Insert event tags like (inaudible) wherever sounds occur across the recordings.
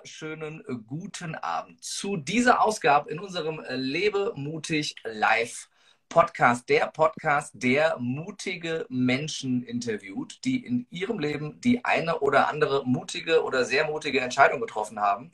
wunderschönen äh, guten Abend zu dieser Ausgabe in unserem äh, Lebe mutig live Podcast, der Podcast, der mutige Menschen interviewt, die in ihrem Leben die eine oder andere mutige oder sehr mutige Entscheidung getroffen haben.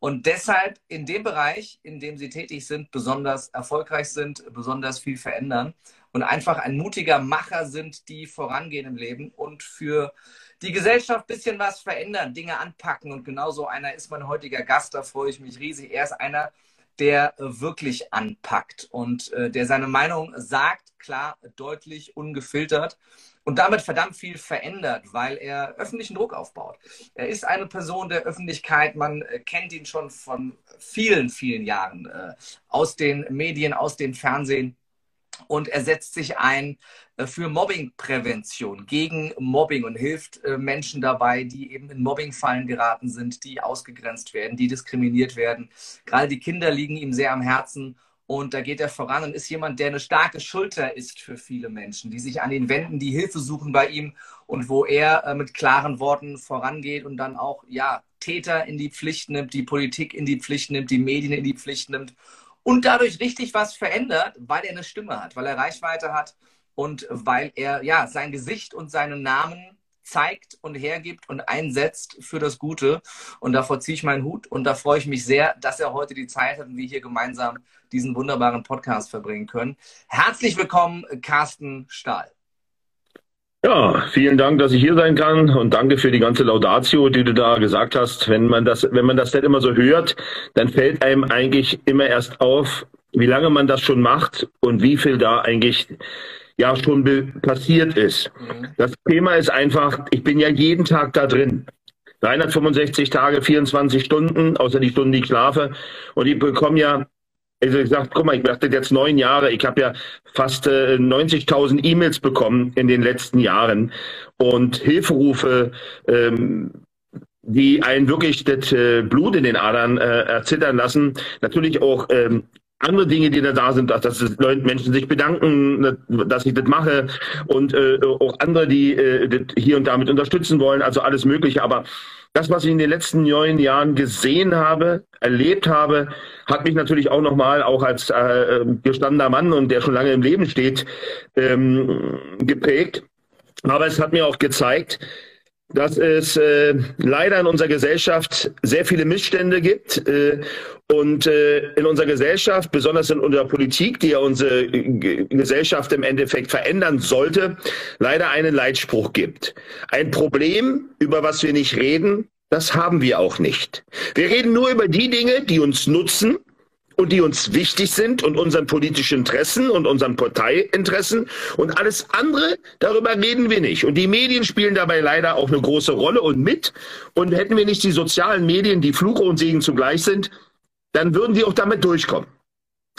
Und deshalb in dem Bereich, in dem sie tätig sind, besonders erfolgreich sind, besonders viel verändern und einfach ein mutiger Macher sind, die vorangehen im Leben und für die Gesellschaft ein bisschen was verändern, Dinge anpacken. Und genauso einer ist mein heutiger Gast, da freue ich mich riesig. Er ist einer, der wirklich anpackt und äh, der seine Meinung sagt, klar, deutlich, ungefiltert und damit verdammt viel verändert, weil er öffentlichen Druck aufbaut. Er ist eine Person der Öffentlichkeit, man äh, kennt ihn schon von vielen, vielen Jahren äh, aus den Medien, aus dem Fernsehen und er setzt sich ein äh, für Mobbingprävention, gegen Mobbing und hilft äh, Menschen dabei, die eben in Mobbingfallen geraten sind, die ausgegrenzt werden, die diskriminiert werden. Gerade die Kinder liegen ihm sehr am Herzen und da geht er voran und ist jemand, der eine starke Schulter ist für viele Menschen, die sich an ihn wenden, die Hilfe suchen bei ihm und wo er äh, mit klaren Worten vorangeht und dann auch, ja, Täter in die Pflicht nimmt, die Politik in die Pflicht nimmt, die Medien in die Pflicht nimmt und dadurch richtig was verändert, weil er eine Stimme hat, weil er Reichweite hat und weil er ja sein Gesicht und seinen Namen zeigt und hergibt und einsetzt für das Gute. Und davor ziehe ich meinen Hut und da freue ich mich sehr, dass er heute die Zeit hat und wir hier gemeinsam diesen wunderbaren Podcast verbringen können. Herzlich willkommen, Carsten Stahl. Ja, vielen Dank, dass ich hier sein kann und danke für die ganze Laudatio, die du da gesagt hast. Wenn man das, wenn man das nicht immer so hört, dann fällt einem eigentlich immer erst auf, wie lange man das schon macht und wie viel da eigentlich ja schon passiert ist. Mhm. Das Thema ist einfach, ich bin ja jeden Tag da drin. 365 Tage, 24 Stunden, außer die Stunden, die ich schlafe. Und ich bekomme ja also ich sag, guck mal, ich mache das jetzt neun Jahre. Ich habe ja fast äh, 90.000 E-Mails bekommen in den letzten Jahren und Hilferufe, ähm, die einen wirklich das äh, Blut in den Adern äh, erzittern lassen. Natürlich auch ähm, andere Dinge, die da da sind, dass, dass Leute, Menschen sich bedanken, dass ich das mache und äh, auch andere, die äh, das hier und damit unterstützen wollen, also alles Mögliche. Aber das, was ich in den letzten neun Jahren gesehen habe, erlebt habe, hat mich natürlich auch nochmal, auch als äh, gestandener Mann und der schon lange im Leben steht, ähm, geprägt. Aber es hat mir auch gezeigt, dass es äh, leider in unserer Gesellschaft sehr viele Missstände gibt äh, und äh, in unserer Gesellschaft, besonders in unserer Politik, die ja unsere G Gesellschaft im Endeffekt verändern sollte, leider einen Leitspruch gibt. Ein Problem, über was wir nicht reden, das haben wir auch nicht. Wir reden nur über die Dinge, die uns nutzen und die uns wichtig sind und unseren politischen Interessen und unseren Parteiinteressen und alles andere, darüber reden wir nicht. Und die Medien spielen dabei leider auch eine große Rolle und mit. Und hätten wir nicht die sozialen Medien, die Fluch und Segen zugleich sind, dann würden wir auch damit durchkommen.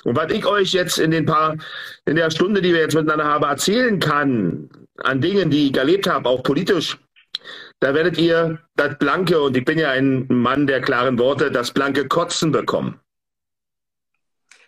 Und was ich euch jetzt in den paar, in der Stunde, die wir jetzt miteinander haben, erzählen kann, an Dingen, die ich erlebt habe, auch politisch, da werdet ihr das blanke, und ich bin ja ein Mann der klaren Worte, das blanke Kotzen bekommen.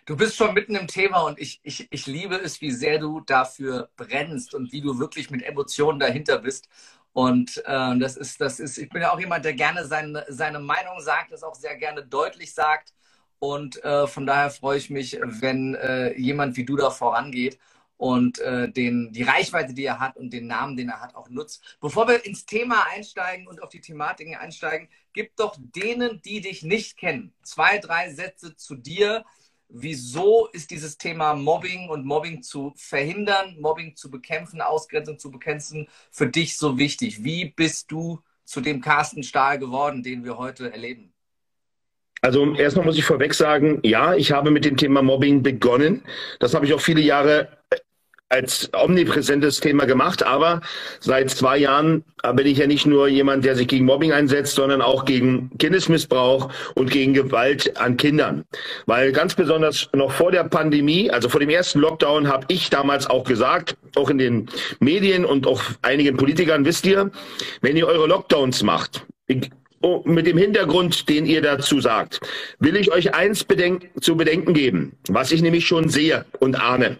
Du bist schon mitten im Thema und ich, ich, ich liebe es, wie sehr du dafür brennst und wie du wirklich mit Emotionen dahinter bist. Und äh, das ist, das ist, ich bin ja auch jemand, der gerne seine, seine Meinung sagt, das auch sehr gerne deutlich sagt. Und äh, von daher freue ich mich, wenn äh, jemand wie du da vorangeht und äh, den, die Reichweite, die er hat und den Namen, den er hat, auch nutzt. Bevor wir ins Thema einsteigen und auf die Thematiken einsteigen, gib doch denen, die dich nicht kennen, zwei, drei Sätze zu dir, wieso ist dieses Thema Mobbing und Mobbing zu verhindern, Mobbing zu bekämpfen, Ausgrenzung zu bekämpfen, für dich so wichtig? Wie bist du zu dem Carsten Stahl geworden, den wir heute erleben? Also erstmal muss ich vorweg sagen, ja, ich habe mit dem Thema Mobbing begonnen. Das habe ich auch viele Jahre als omnipräsentes Thema gemacht, aber seit zwei Jahren bin ich ja nicht nur jemand, der sich gegen Mobbing einsetzt, sondern auch gegen Kindesmissbrauch und gegen Gewalt an Kindern. Weil ganz besonders noch vor der Pandemie, also vor dem ersten Lockdown, habe ich damals auch gesagt, auch in den Medien und auch einigen Politikern, wisst ihr, wenn ihr eure Lockdowns macht, oh, mit dem Hintergrund, den ihr dazu sagt, will ich euch eins bedenk zu bedenken geben, was ich nämlich schon sehe und ahne.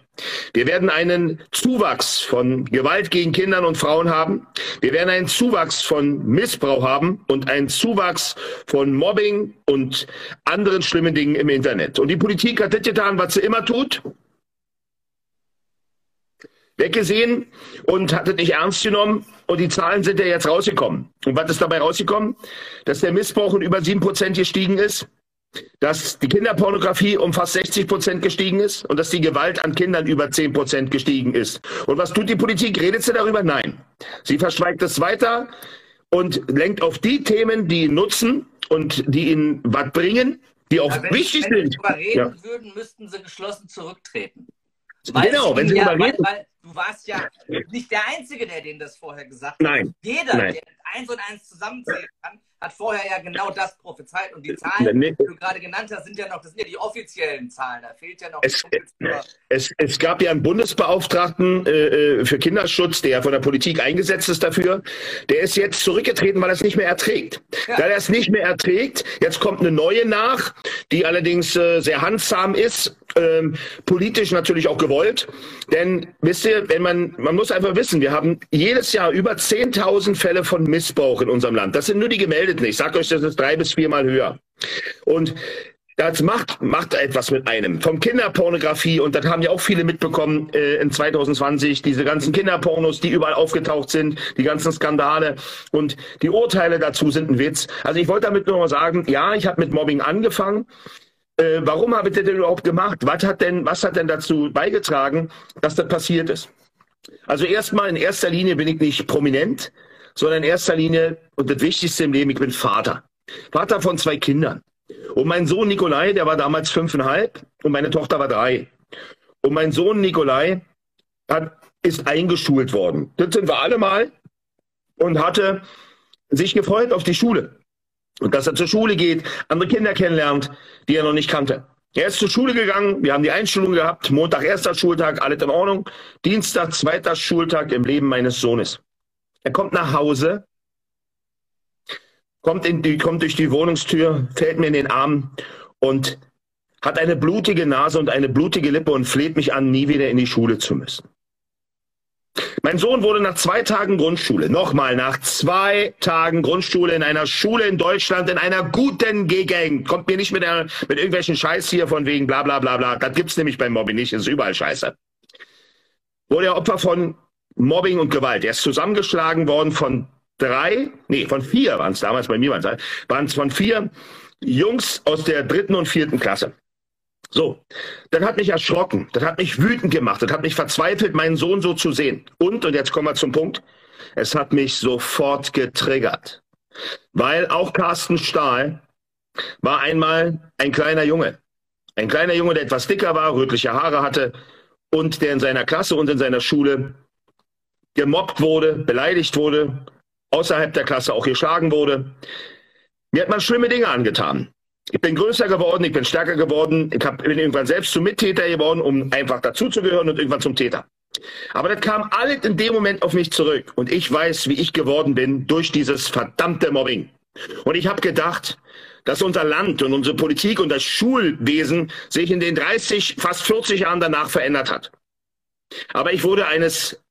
Wir werden einen Zuwachs von Gewalt gegen Kindern und Frauen haben. Wir werden einen Zuwachs von Missbrauch haben und einen Zuwachs von Mobbing und anderen schlimmen Dingen im Internet. Und die Politik hat das getan, was sie immer tut weggesehen und hat es nicht ernst genommen. Und die Zahlen sind ja jetzt rausgekommen. Und was ist dabei rausgekommen? Dass der Missbrauch um über sieben Prozent gestiegen ist, dass die Kinderpornografie um fast 60 Prozent gestiegen ist und dass die Gewalt an Kindern über zehn Prozent gestiegen ist. Und was tut die Politik? Redet sie darüber? Nein. Sie verschweigt es weiter und lenkt auf die Themen, die ihn nutzen und die ihnen was bringen, die auch ja, wichtig wenn sind. Wenn sie reden ja. würden, müssten sie geschlossen zurücktreten. Weil genau, wenn sie ja, weil, weil, du warst ja nicht der Einzige, der denen das vorher gesagt hat. Nein. Jeder, Nein. der eins und eins zusammenzählen kann, hat vorher ja genau das prophezeit. Und die Zahlen, die du gerade genannt hast, sind ja noch, das sind ja die offiziellen Zahlen. Da fehlt ja noch. Es, es, es gab ja einen Bundesbeauftragten äh, für Kinderschutz, der von der Politik eingesetzt ist dafür. Der ist jetzt zurückgetreten, weil er es nicht mehr erträgt. Ja. Da er es nicht mehr erträgt, jetzt kommt eine neue nach, die allerdings äh, sehr handsam ist ähm, politisch natürlich auch gewollt. Denn wisst ihr, wenn man, man muss einfach wissen, wir haben jedes Jahr über 10.000 Fälle von Missbrauch in unserem Land. Das sind nur die gemeldeten. Ich sage euch, das ist drei bis viermal höher. Und das macht, macht etwas mit einem. Vom Kinderpornografie, und das haben ja auch viele mitbekommen äh, in 2020, diese ganzen Kinderpornos, die überall aufgetaucht sind, die ganzen Skandale und die Urteile dazu sind ein Witz. Also ich wollte damit nur mal sagen, ja, ich habe mit Mobbing angefangen äh, warum habe ich das denn überhaupt gemacht? Was hat denn, was hat denn dazu beigetragen, dass das passiert ist? Also erstmal in erster Linie bin ich nicht prominent, sondern in erster Linie und das Wichtigste im Leben, ich bin Vater. Vater von zwei Kindern. Und mein Sohn Nikolai, der war damals fünfeinhalb und meine Tochter war drei. Und mein Sohn Nikolai hat, ist eingeschult worden. Das sind wir alle mal und hatte sich gefreut auf die Schule. Und dass er zur Schule geht, andere Kinder kennenlernt, die er noch nicht kannte. Er ist zur Schule gegangen, wir haben die Einstellung gehabt, Montag erster Schultag, alles in Ordnung. Dienstag zweiter Schultag im Leben meines Sohnes. Er kommt nach Hause, kommt, in die, kommt durch die Wohnungstür, fällt mir in den Arm und hat eine blutige Nase und eine blutige Lippe und fleht mich an, nie wieder in die Schule zu müssen. Mein Sohn wurde nach zwei Tagen Grundschule, nochmal nach zwei Tagen Grundschule in einer Schule in Deutschland, in einer guten Gegend, kommt mir nicht mit, der, mit irgendwelchen Scheiß hier von wegen bla bla bla bla, das gibt's nämlich beim Mobbing nicht, ist überall Scheiße. Wurde er Opfer von Mobbing und Gewalt. Er ist zusammengeschlagen worden von drei, nee, von vier waren es damals, bei mir waren es von vier Jungs aus der dritten und vierten Klasse. So, das hat mich erschrocken, das hat mich wütend gemacht, das hat mich verzweifelt, meinen Sohn so zu sehen. Und, und jetzt kommen wir zum Punkt, es hat mich sofort getriggert. Weil auch Carsten Stahl war einmal ein kleiner Junge. Ein kleiner Junge, der etwas dicker war, rötliche Haare hatte und der in seiner Klasse und in seiner Schule gemobbt wurde, beleidigt wurde, außerhalb der Klasse auch geschlagen wurde. Mir hat man schlimme Dinge angetan. Ich bin größer geworden, ich bin stärker geworden, ich hab, bin irgendwann selbst zum Mittäter geworden, um einfach dazuzugehören und irgendwann zum Täter. Aber das kam alles in dem Moment auf mich zurück und ich weiß, wie ich geworden bin durch dieses verdammte Mobbing. Und ich habe gedacht, dass unser Land und unsere Politik und das Schulwesen sich in den 30, fast 40 Jahren danach verändert hat. Aber ich wurde eines,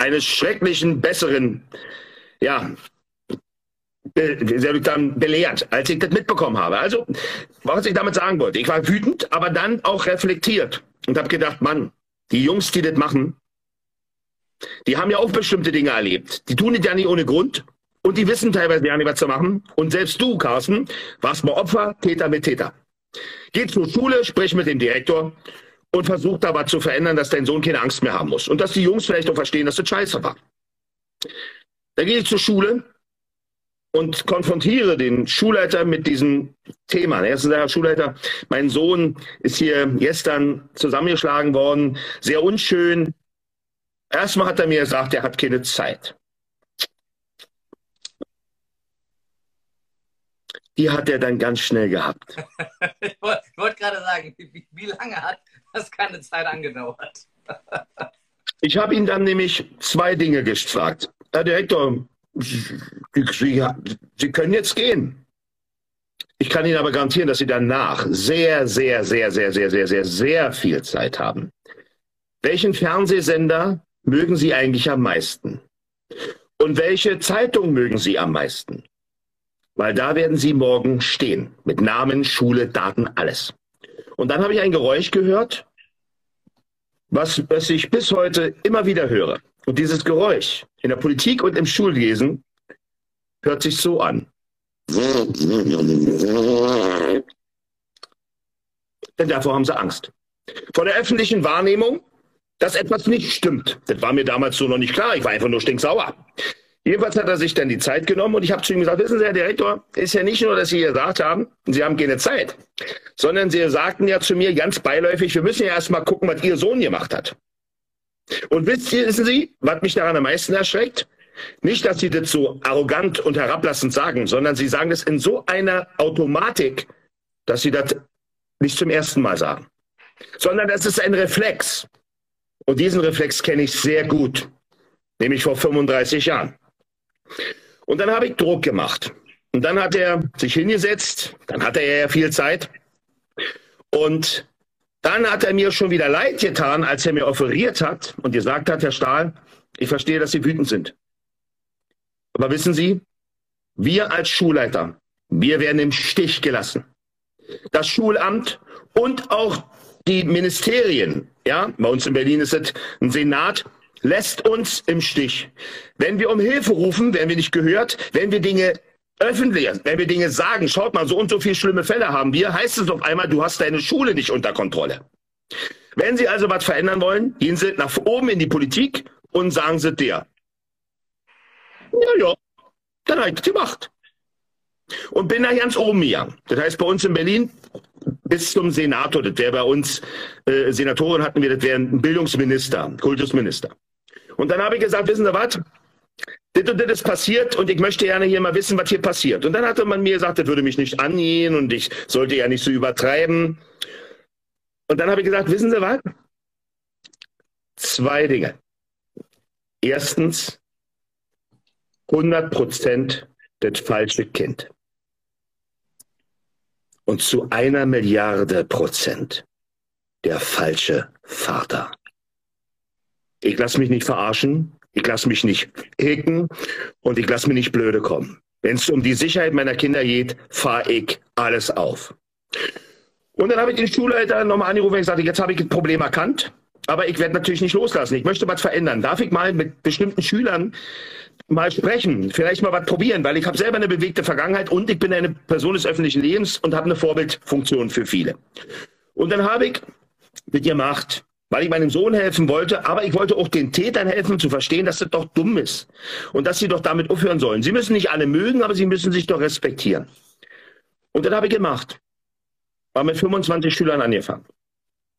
eines schrecklichen, besseren, ja, dann belehrt, als ich das mitbekommen habe. Also, was ich damit sagen wollte, ich war wütend, aber dann auch reflektiert und habe gedacht, Mann, die Jungs, die das machen, die haben ja auch bestimmte Dinge erlebt. Die tun das ja nicht ohne Grund und die wissen teilweise ja nicht, was zu machen. Und selbst du, Carsten, warst mal Opfer, Täter mit Täter. Geh zur Schule, sprich mit dem Direktor und versuch da was zu verändern, dass dein Sohn keine Angst mehr haben muss. Und dass die Jungs vielleicht auch verstehen, dass das scheiße war. Dann gehe ich zur Schule und konfrontiere den Schulleiter mit diesem Thema. Er ist der Schulleiter, mein Sohn ist hier gestern zusammengeschlagen worden, sehr unschön. Erstmal hat er mir gesagt, er hat keine Zeit. Die hat er dann ganz schnell gehabt. (laughs) ich wollte wollt gerade sagen, wie, wie lange hat (laughs) das keine Zeit angedauert? (laughs) ich habe ihn dann nämlich zwei Dinge gefragt. Herr Direktor, Sie, Sie können jetzt gehen. Ich kann Ihnen aber garantieren, dass Sie danach sehr, sehr, sehr, sehr, sehr, sehr, sehr, sehr viel Zeit haben. Welchen Fernsehsender mögen Sie eigentlich am meisten? Und welche Zeitung mögen Sie am meisten? Weil da werden Sie morgen stehen. Mit Namen, Schule, Daten, alles. Und dann habe ich ein Geräusch gehört, was, was ich bis heute immer wieder höre. Und dieses Geräusch in der Politik und im Schulwesen hört sich so an. Denn davor haben sie Angst. Vor der öffentlichen Wahrnehmung, dass etwas nicht stimmt. Das war mir damals so noch nicht klar. Ich war einfach nur stinksauer. Jedenfalls hat er sich dann die Zeit genommen und ich habe zu ihm gesagt, wissen Sie, Herr Direktor, ist ja nicht nur, dass Sie gesagt haben, Sie haben keine Zeit, sondern Sie sagten ja zu mir ganz beiläufig, wir müssen ja erstmal gucken, was Ihr Sohn gemacht hat. Und wissen Sie, was mich daran am meisten erschreckt? Nicht, dass Sie das so arrogant und herablassend sagen, sondern Sie sagen das in so einer Automatik, dass Sie das nicht zum ersten Mal sagen, sondern das ist ein Reflex. Und diesen Reflex kenne ich sehr gut, nämlich vor 35 Jahren. Und dann habe ich Druck gemacht. Und dann hat er sich hingesetzt, dann hatte er ja viel Zeit. Und dann hat er mir schon wieder leid getan, als er mir offeriert hat und gesagt hat, Herr Stahl, ich verstehe, dass Sie wütend sind. Aber wissen Sie, wir als Schulleiter, wir werden im Stich gelassen. Das Schulamt und auch die Ministerien, ja, bei uns in Berlin ist es ein Senat, lässt uns im Stich. Wenn wir um Hilfe rufen, werden wir nicht gehört. Wenn wir Dinge öffentlich, wenn wir Dinge sagen, schaut mal, so und so viele schlimme Fälle haben wir, heißt es auf einmal, du hast deine Schule nicht unter Kontrolle. Wenn Sie also was verändern wollen, gehen Sie nach oben in die Politik und sagen Sie der. Ja, ja, dann habe ich das gemacht. Und bin da ganz oben gegangen. Das heißt, bei uns in Berlin bis zum Senator, das wäre bei uns, äh, Senatoren hatten wir, das wäre ein Bildungsminister, Kultusminister. Und dann habe ich gesagt, wissen Sie was? Das und das ist passiert und ich möchte gerne hier mal wissen, was hier passiert. Und dann hatte man mir gesagt, das würde mich nicht angehen und ich sollte ja nicht so übertreiben. Und dann habe ich gesagt, wissen Sie was? Zwei Dinge. Erstens, 100 Prozent das falsche Kind. Und zu einer Milliarde Prozent der falsche Vater. Ich lasse mich nicht verarschen. Ich lasse mich nicht hicken und ich lasse mir nicht blöde kommen. Wenn es um die Sicherheit meiner Kinder geht, fahre ich alles auf. Und dann habe ich den Schulleiter nochmal angerufen und gesagt, jetzt habe ich das Problem erkannt, aber ich werde natürlich nicht loslassen. Ich möchte was verändern. Darf ich mal mit bestimmten Schülern mal sprechen, vielleicht mal was probieren, weil ich habe selber eine bewegte Vergangenheit und ich bin eine Person des öffentlichen Lebens und habe eine Vorbildfunktion für viele. Und dann habe ich mit gemacht weil ich meinem Sohn helfen wollte, aber ich wollte auch den Tätern helfen zu verstehen, dass das doch dumm ist und dass sie doch damit aufhören sollen. Sie müssen nicht alle mögen, aber sie müssen sich doch respektieren. Und das habe ich gemacht. War mit 25 Schülern angefangen.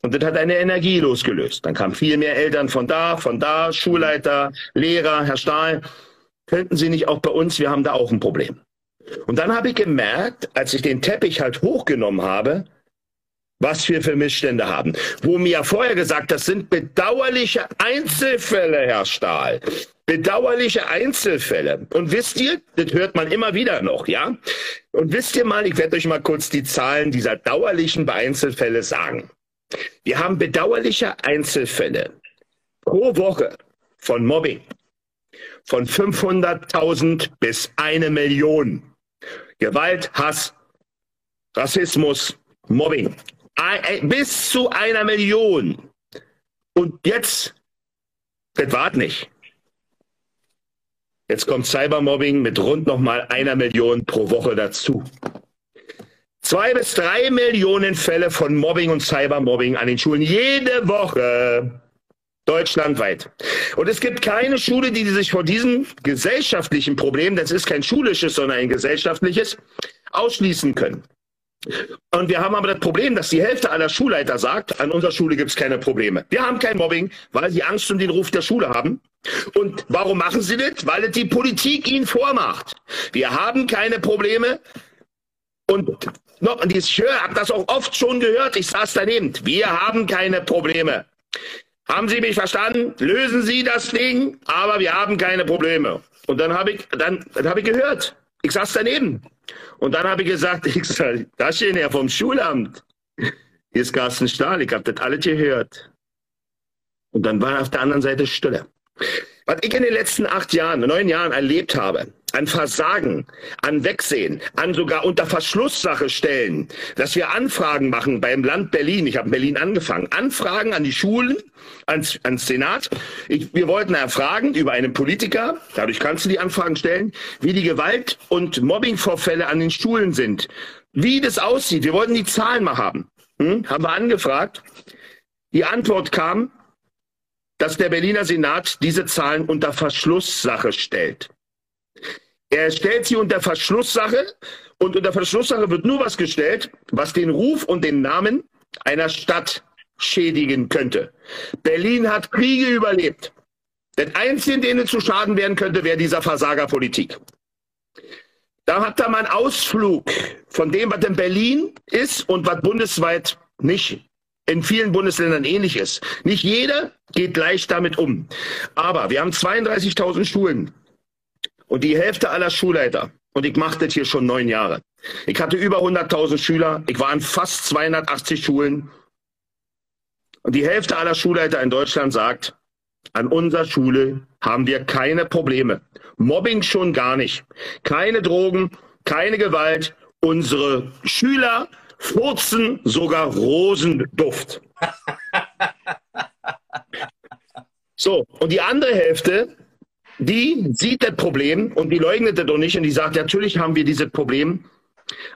Und das hat eine Energie losgelöst. Dann kamen viel mehr Eltern von da, von da, Schulleiter, Lehrer, Herr Stahl. Könnten Sie nicht auch bei uns, wir haben da auch ein Problem. Und dann habe ich gemerkt, als ich den Teppich halt hochgenommen habe, was wir für Missstände haben. Wo mir ja vorher gesagt, das sind bedauerliche Einzelfälle, Herr Stahl. Bedauerliche Einzelfälle. Und wisst ihr, das hört man immer wieder noch, ja? Und wisst ihr mal, ich werde euch mal kurz die Zahlen dieser dauerlichen Einzelfälle sagen. Wir haben bedauerliche Einzelfälle pro Woche von Mobbing von 500.000 bis eine Million. Gewalt, Hass, Rassismus, Mobbing bis zu einer Million. Und jetzt, das wart nicht. Jetzt kommt Cybermobbing mit rund nochmal einer Million pro Woche dazu. Zwei bis drei Millionen Fälle von Mobbing und Cybermobbing an den Schulen jede Woche. Deutschlandweit. Und es gibt keine Schule, die sich vor diesem gesellschaftlichen Problem, das ist kein schulisches, sondern ein gesellschaftliches, ausschließen können. Und wir haben aber das Problem, dass die Hälfte aller Schulleiter sagt, an unserer Schule gibt es keine Probleme. Wir haben kein Mobbing, weil sie Angst um den Ruf der Schule haben. Und warum machen sie das? Weil es die Politik ihnen vormacht. Wir haben keine Probleme. Und, noch, und ich höre, habe das auch oft schon gehört, ich saß daneben. Wir haben keine Probleme. Haben Sie mich verstanden? Lösen Sie das Ding, aber wir haben keine Probleme. Und dann habe ich, dann, dann habe ich gehört, Ich saß daneben. Und dann habe ich gesagt, (laughs) ich sag, das ist ja vom Schulamt. Hier ist Carsten Stahl, ich habe das alles gehört. Und dann war auf der anderen Seite Stille. Was ich in den letzten acht Jahren, neun Jahren erlebt habe, an Versagen, an Wegsehen, an sogar unter Verschlusssache stellen, dass wir Anfragen machen beim Land Berlin. Ich habe in Berlin angefangen. Anfragen an die Schulen, ans, ans Senat. Ich, wir wollten erfragen über einen Politiker, dadurch kannst du die Anfragen stellen, wie die Gewalt- und Mobbingvorfälle an den Schulen sind. Wie das aussieht. Wir wollten die Zahlen mal haben. Hm? Haben wir angefragt. Die Antwort kam, dass der Berliner Senat diese Zahlen unter Verschlusssache stellt. Er stellt sie unter Verschlusssache und unter Verschlusssache wird nur was gestellt, was den Ruf und den Namen einer Stadt schädigen könnte. Berlin hat Kriege überlebt. Der einzige, denen zu Schaden werden könnte, wäre dieser Versagerpolitik. Da hat er mal einen Ausflug von dem, was in Berlin ist und was bundesweit nicht in vielen Bundesländern ähnlich ist. Nicht jeder geht gleich damit um. Aber wir haben 32.000 Schulen und die Hälfte aller Schulleiter, und ich mache das hier schon neun Jahre. Ich hatte über 100.000 Schüler, ich war an fast 280 Schulen. Und die Hälfte aller Schulleiter in Deutschland sagt, an unserer Schule haben wir keine Probleme. Mobbing schon gar nicht. Keine Drogen, keine Gewalt. Unsere Schüler furzen sogar Rosenduft. (laughs) So, und die andere Hälfte, die sieht das Problem und die leugnet das doch nicht und die sagt, natürlich haben wir dieses Problem,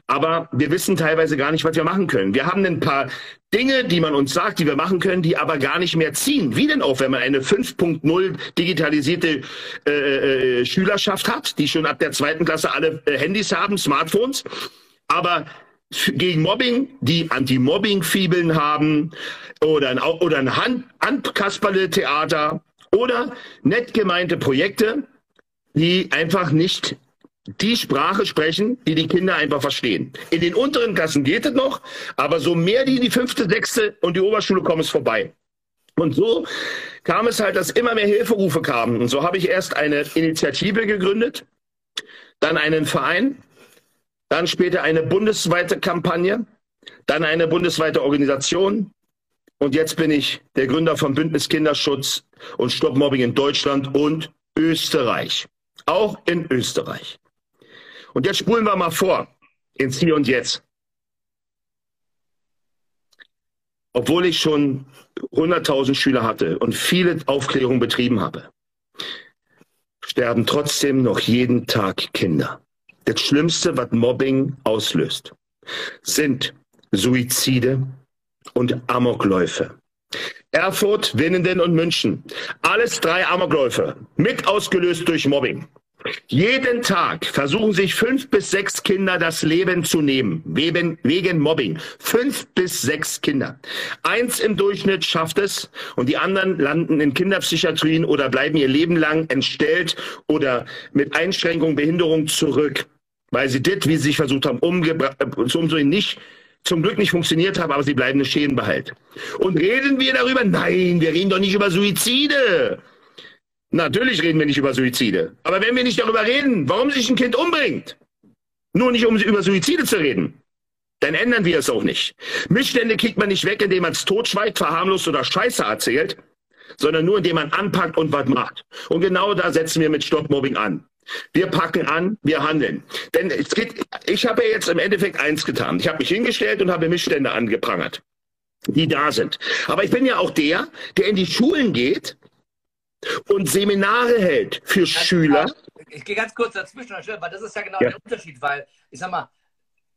aber wir wissen teilweise gar nicht, was wir machen können. Wir haben ein paar Dinge, die man uns sagt, die wir machen können, die aber gar nicht mehr ziehen. Wie denn auch, wenn man eine 5.0 digitalisierte äh, äh, Schülerschaft hat, die schon ab der zweiten Klasse alle äh, Handys haben, Smartphones, aber gegen Mobbing, die Anti-Mobbing-Fibeln haben oder ein, oder ein Hand, Handkasperle-Theater oder nett gemeinte Projekte, die einfach nicht die Sprache sprechen, die die Kinder einfach verstehen. In den unteren Klassen geht es noch, aber so mehr die in die fünfte, sechste und die Oberschule kommen, ist vorbei. Und so kam es halt, dass immer mehr Hilferufe kamen. Und so habe ich erst eine Initiative gegründet, dann einen Verein, dann später eine bundesweite Kampagne, dann eine bundesweite Organisation. Und jetzt bin ich der Gründer von Bündnis Kinderschutz und Stopp Mobbing in Deutschland und Österreich. Auch in Österreich. Und jetzt spulen wir mal vor ins Hier und Jetzt. Obwohl ich schon 100.000 Schüler hatte und viele Aufklärungen betrieben habe, sterben trotzdem noch jeden Tag Kinder. Das Schlimmste, was Mobbing auslöst, sind Suizide und Amokläufe. Erfurt, Winnenden und München. Alles drei Amokläufe, mit ausgelöst durch Mobbing. Jeden Tag versuchen sich fünf bis sechs Kinder das Leben zu nehmen, wegen, wegen Mobbing. Fünf bis sechs Kinder. Eins im Durchschnitt schafft es und die anderen landen in Kinderpsychiatrien oder bleiben ihr Leben lang entstellt oder mit Einschränkung, Behinderung zurück, weil sie das, wie sie sich versucht haben, äh, umzugehen, nicht zum Glück nicht funktioniert haben, aber sie bleiben eine Schäden behält. Und reden wir darüber? Nein, wir reden doch nicht über Suizide. Natürlich reden wir nicht über Suizide. Aber wenn wir nicht darüber reden, warum sich ein Kind umbringt, nur nicht um über Suizide zu reden, dann ändern wir es auch nicht. Missstände kriegt man nicht weg, indem man es totschweigt, verharmlost oder Scheiße erzählt, sondern nur indem man anpackt und was macht. Und genau da setzen wir mit Stoppmobbing an. Wir packen an, wir handeln. Denn es geht, ich habe ja jetzt im Endeffekt eins getan. Ich habe mich hingestellt und habe Missstände angeprangert, die da sind. Aber ich bin ja auch der, der in die Schulen geht und Seminare hält für also, Schüler. Ich gehe ganz kurz dazwischen, weil das ist ja genau ja. der Unterschied, weil ich sag mal,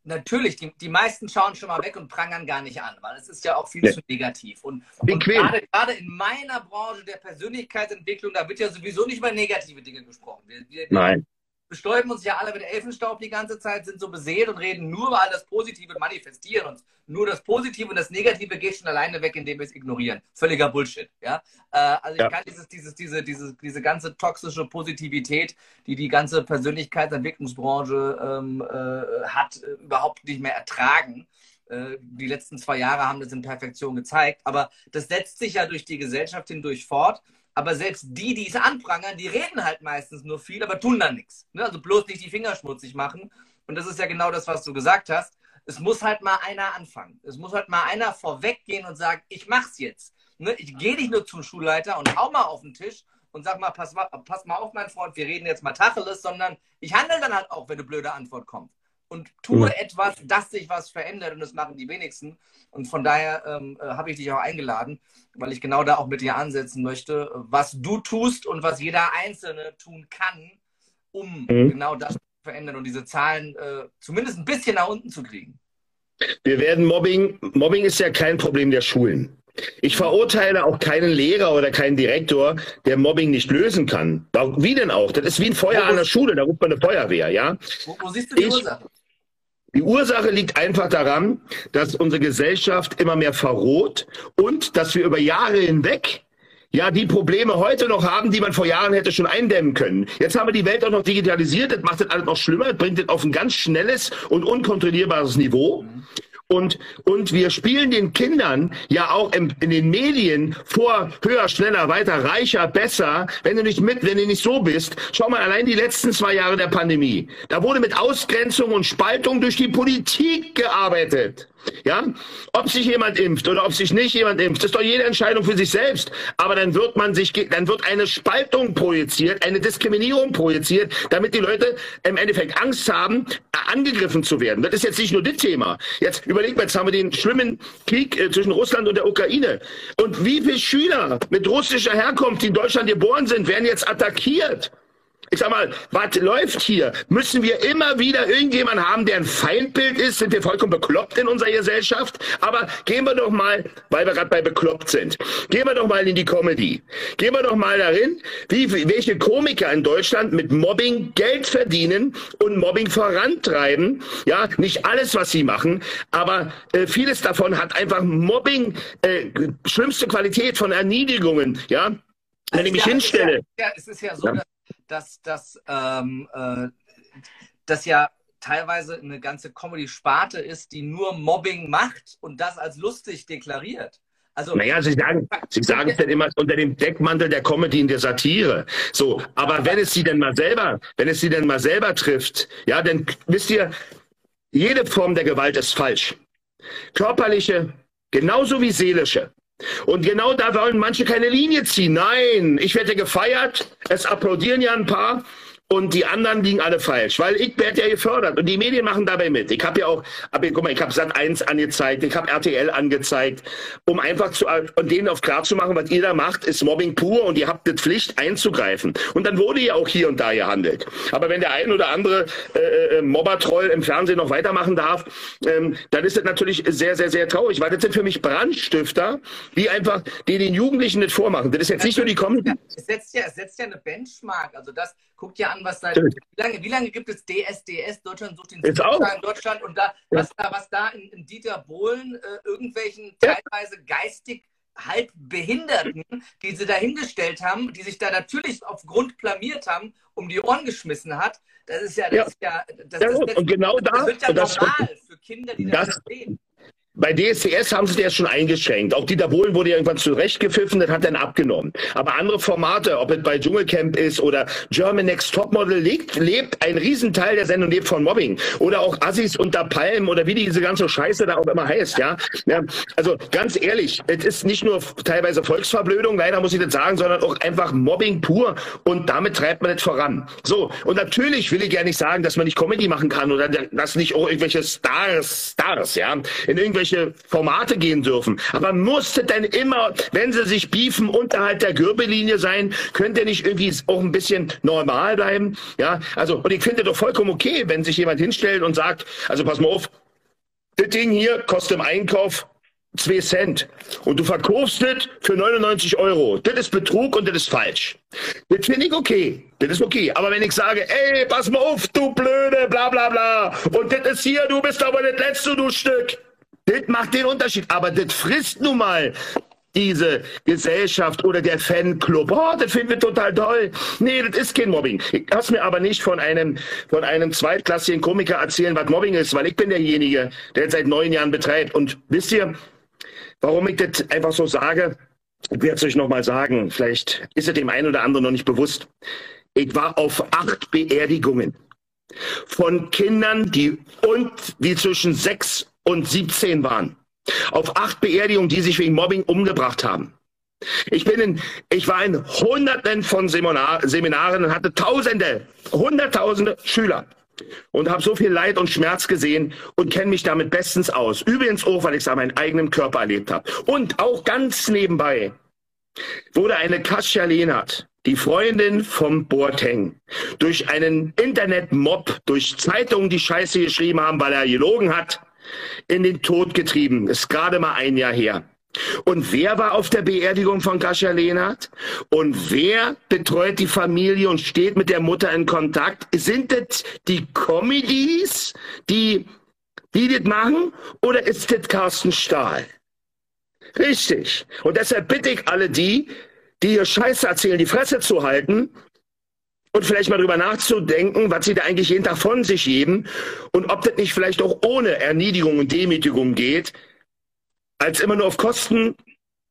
natürlich, die, die meisten schauen schon mal weg und prangern gar nicht an, weil es ist ja auch viel ja. zu negativ. Und, und gerade, gerade in meiner Branche der Persönlichkeitsentwicklung, da wird ja sowieso nicht über negative Dinge gesprochen. Wir, wir, Nein bestäuben uns ja alle mit Elfenstaub die ganze Zeit, sind so beseelt und reden nur über all das Positive und manifestieren uns. Nur das Positive und das Negative geht schon alleine weg, indem wir es ignorieren. Völliger Bullshit. Ja? Äh, also ja. ich kann dieses, dieses, diese, diese, diese ganze toxische Positivität, die die ganze Persönlichkeitsentwicklungsbranche ähm, äh, hat, äh, überhaupt nicht mehr ertragen. Äh, die letzten zwei Jahre haben das in Perfektion gezeigt. Aber das setzt sich ja durch die Gesellschaft hindurch fort. Aber selbst die, die es anprangern, die reden halt meistens nur viel, aber tun dann nichts. Ne? Also bloß nicht die Finger schmutzig machen. Und das ist ja genau das, was du gesagt hast. Es muss halt mal einer anfangen. Es muss halt mal einer vorweggehen und sagen, ich mach's jetzt. Ne? Ich gehe nicht nur zum Schulleiter und hau mal auf den Tisch und sag mal, pass, pass mal auf, mein Freund, wir reden jetzt mal Tacheles, sondern ich handle dann halt auch, wenn eine blöde Antwort kommt und tue mhm. etwas, dass sich was verändert und das machen die wenigsten. Und von daher ähm, äh, habe ich dich auch eingeladen, weil ich genau da auch mit dir ansetzen möchte, was du tust und was jeder Einzelne tun kann, um mhm. genau das zu verändern und diese Zahlen äh, zumindest ein bisschen nach unten zu kriegen. Wir werden Mobbing, Mobbing ist ja kein Problem der Schulen. Ich verurteile auch keinen Lehrer oder keinen Direktor, der Mobbing nicht lösen kann. Wie denn auch? Das ist wie ein Feuer an der Schule, da ruft man eine Feuerwehr, ja? Wo, wo siehst du die ich, Ursache? Die Ursache liegt einfach daran, dass unsere Gesellschaft immer mehr verroht und dass wir über Jahre hinweg ja die Probleme heute noch haben, die man vor Jahren hätte schon eindämmen können. Jetzt haben wir die Welt auch noch digitalisiert, das macht das alles noch schlimmer, bringt das auf ein ganz schnelles und unkontrollierbares Niveau. Und, und wir spielen den Kindern ja auch in, in, den Medien vor, höher, schneller, weiter, reicher, besser, wenn du nicht mit, wenn du nicht so bist. Schau mal, allein die letzten zwei Jahre der Pandemie. Da wurde mit Ausgrenzung und Spaltung durch die Politik gearbeitet. Ja, ob sich jemand impft oder ob sich nicht jemand impft, ist doch jede Entscheidung für sich selbst. Aber dann wird man sich, dann wird eine Spaltung projiziert, eine Diskriminierung projiziert, damit die Leute im Endeffekt Angst haben, angegriffen zu werden. Das ist jetzt nicht nur das Thema. Jetzt überleg mal, jetzt haben wir den schlimmen Krieg äh, zwischen Russland und der Ukraine. Und wie viele Schüler mit russischer Herkunft, die in Deutschland geboren sind, werden jetzt attackiert? Ich sag mal, was läuft hier? Müssen wir immer wieder irgendjemanden haben, der ein Feindbild ist? Sind wir vollkommen bekloppt in unserer Gesellschaft? Aber gehen wir doch mal, weil wir gerade bei bekloppt sind, gehen wir doch mal in die Comedy. Gehen wir doch mal darin, wie, welche Komiker in Deutschland mit Mobbing Geld verdienen und Mobbing vorantreiben. Ja, nicht alles, was sie machen, aber äh, vieles davon hat einfach Mobbing, äh, schlimmste Qualität von Erniedrigungen. Ja, wenn ich mich ja, hinstelle. Ja, es ist ja so, ja. dass dass, dass ähm, äh, das ja teilweise eine ganze Comedy-Sparte ist, die nur Mobbing macht und das als lustig deklariert. Also, naja, Sie sagen, Sie sagen es dann immer unter dem Deckmantel der Comedy und der Satire. So, aber wenn es Sie denn mal selber, wenn es Sie denn mal selber trifft, ja, dann wisst ihr, jede Form der Gewalt ist falsch. Körperliche, genauso wie seelische. Und genau da wollen manche keine Linie ziehen. Nein, ich werde gefeiert, es applaudieren ja ein paar. Und die anderen liegen alle falsch, weil ich werde ja gefördert und die Medien machen dabei mit. Ich habe ja auch, aber guck mal, ich habe Sat 1 angezeigt, ich habe RTL angezeigt, um einfach zu und denen auf klar zu machen, was ihr da macht, ist Mobbing pur und ihr habt die Pflicht einzugreifen. Und dann wurde ja auch hier und da gehandelt. Aber wenn der ein oder andere äh, äh, Mobbertroll im Fernsehen noch weitermachen darf, ähm, dann ist das natürlich sehr, sehr, sehr traurig, weil das sind für mich Brandstifter, die einfach die den Jugendlichen nicht vormachen. Das ist jetzt nicht nur die Comedy. Es setzt ja, es setzt ja eine Benchmark. Also das guckt ja an, was seit wie lange, wie lange gibt es DSDS, Deutschland sucht den Superstar in Deutschland und da, was da, was da in, in Dieter Bohlen äh, irgendwelchen teilweise geistig halb Behinderten, die sie dahingestellt haben, die sich da natürlich aufgrund blamiert haben, um die Ohren geschmissen hat. Das ist ja, das ja. ist ja, das, ja, das, und genau das, das wird ja normal für Kinder, die das, das sehen. Bei DSDS haben sie das schon eingeschränkt. Auch Dieter Bohlen wurde irgendwann zurechtgepfiffen, das hat dann abgenommen. Aber andere Formate, ob es bei Dschungelcamp ist oder German Next Topmodel, lebt, lebt ein Riesenteil der Sendung lebt von Mobbing. Oder auch Assis unter Palmen oder wie diese ganze Scheiße da auch immer heißt, ja. ja also ganz ehrlich, es ist nicht nur teilweise Volksverblödung, leider muss ich das sagen, sondern auch einfach Mobbing pur und damit treibt man das voran. So, und natürlich will ich ja nicht sagen, dass man nicht Comedy machen kann oder dass nicht auch irgendwelche Stars, Stars, ja, in irgendwelchen irgendwelche Formate gehen dürfen. Aber musste denn immer, wenn sie sich beefen, unterhalb der Gürbellinie sein? Könnte nicht irgendwie auch ein bisschen normal bleiben? Ja, also, und ich finde doch vollkommen okay, wenn sich jemand hinstellt und sagt, also pass mal auf, das Ding hier kostet im Einkauf 2 Cent und du verkaufst das für 99 Euro. Das ist Betrug und das ist falsch. Das finde ich okay. Das ist okay. Aber wenn ich sage, ey, pass mal auf, du Blöde, bla bla bla, und das ist hier, du bist aber das Letzte, du Stück. Das macht den Unterschied. Aber das frisst nun mal diese Gesellschaft oder der Fanclub. Oh, das finden wir total toll. Nee, das ist kein Mobbing. Ich lass mir aber nicht von einem, von einem zweitklassigen Komiker erzählen, was Mobbing ist, weil ich bin derjenige, der jetzt seit neun Jahren betreibt. Und wisst ihr, warum ich das einfach so sage? ich werde es euch nochmal sagen, vielleicht ist es dem einen oder anderen noch nicht bewusst. Ich war auf acht Beerdigungen von Kindern, die und die zwischen sechs und 17 waren. Auf acht Beerdigungen, die sich wegen Mobbing umgebracht haben. Ich bin in, ich war in Hunderten von Seminar, Seminaren und hatte Tausende, Hunderttausende Schüler und habe so viel Leid und Schmerz gesehen und kenne mich damit bestens aus. Übrigens auch, weil ich es an meinem eigenen Körper erlebt habe. Und auch ganz nebenbei wurde eine Kasia Lehnert, die Freundin vom Boateng, durch einen Internetmob, durch Zeitungen, die Scheiße geschrieben haben, weil er gelogen hat, in den Tod getrieben. Ist gerade mal ein Jahr her. Und wer war auf der Beerdigung von Kasia Lehnert? Und wer betreut die Familie und steht mit der Mutter in Kontakt? Sind das die Comedies, die, die das machen? Oder ist das Carsten Stahl? Richtig. Und deshalb bitte ich alle die, die hier Scheiße erzählen, die Fresse zu halten und vielleicht mal drüber nachzudenken, was sie da eigentlich jeden Tag von sich geben und ob das nicht vielleicht auch ohne Erniedrigung und Demütigung geht, als immer nur auf Kosten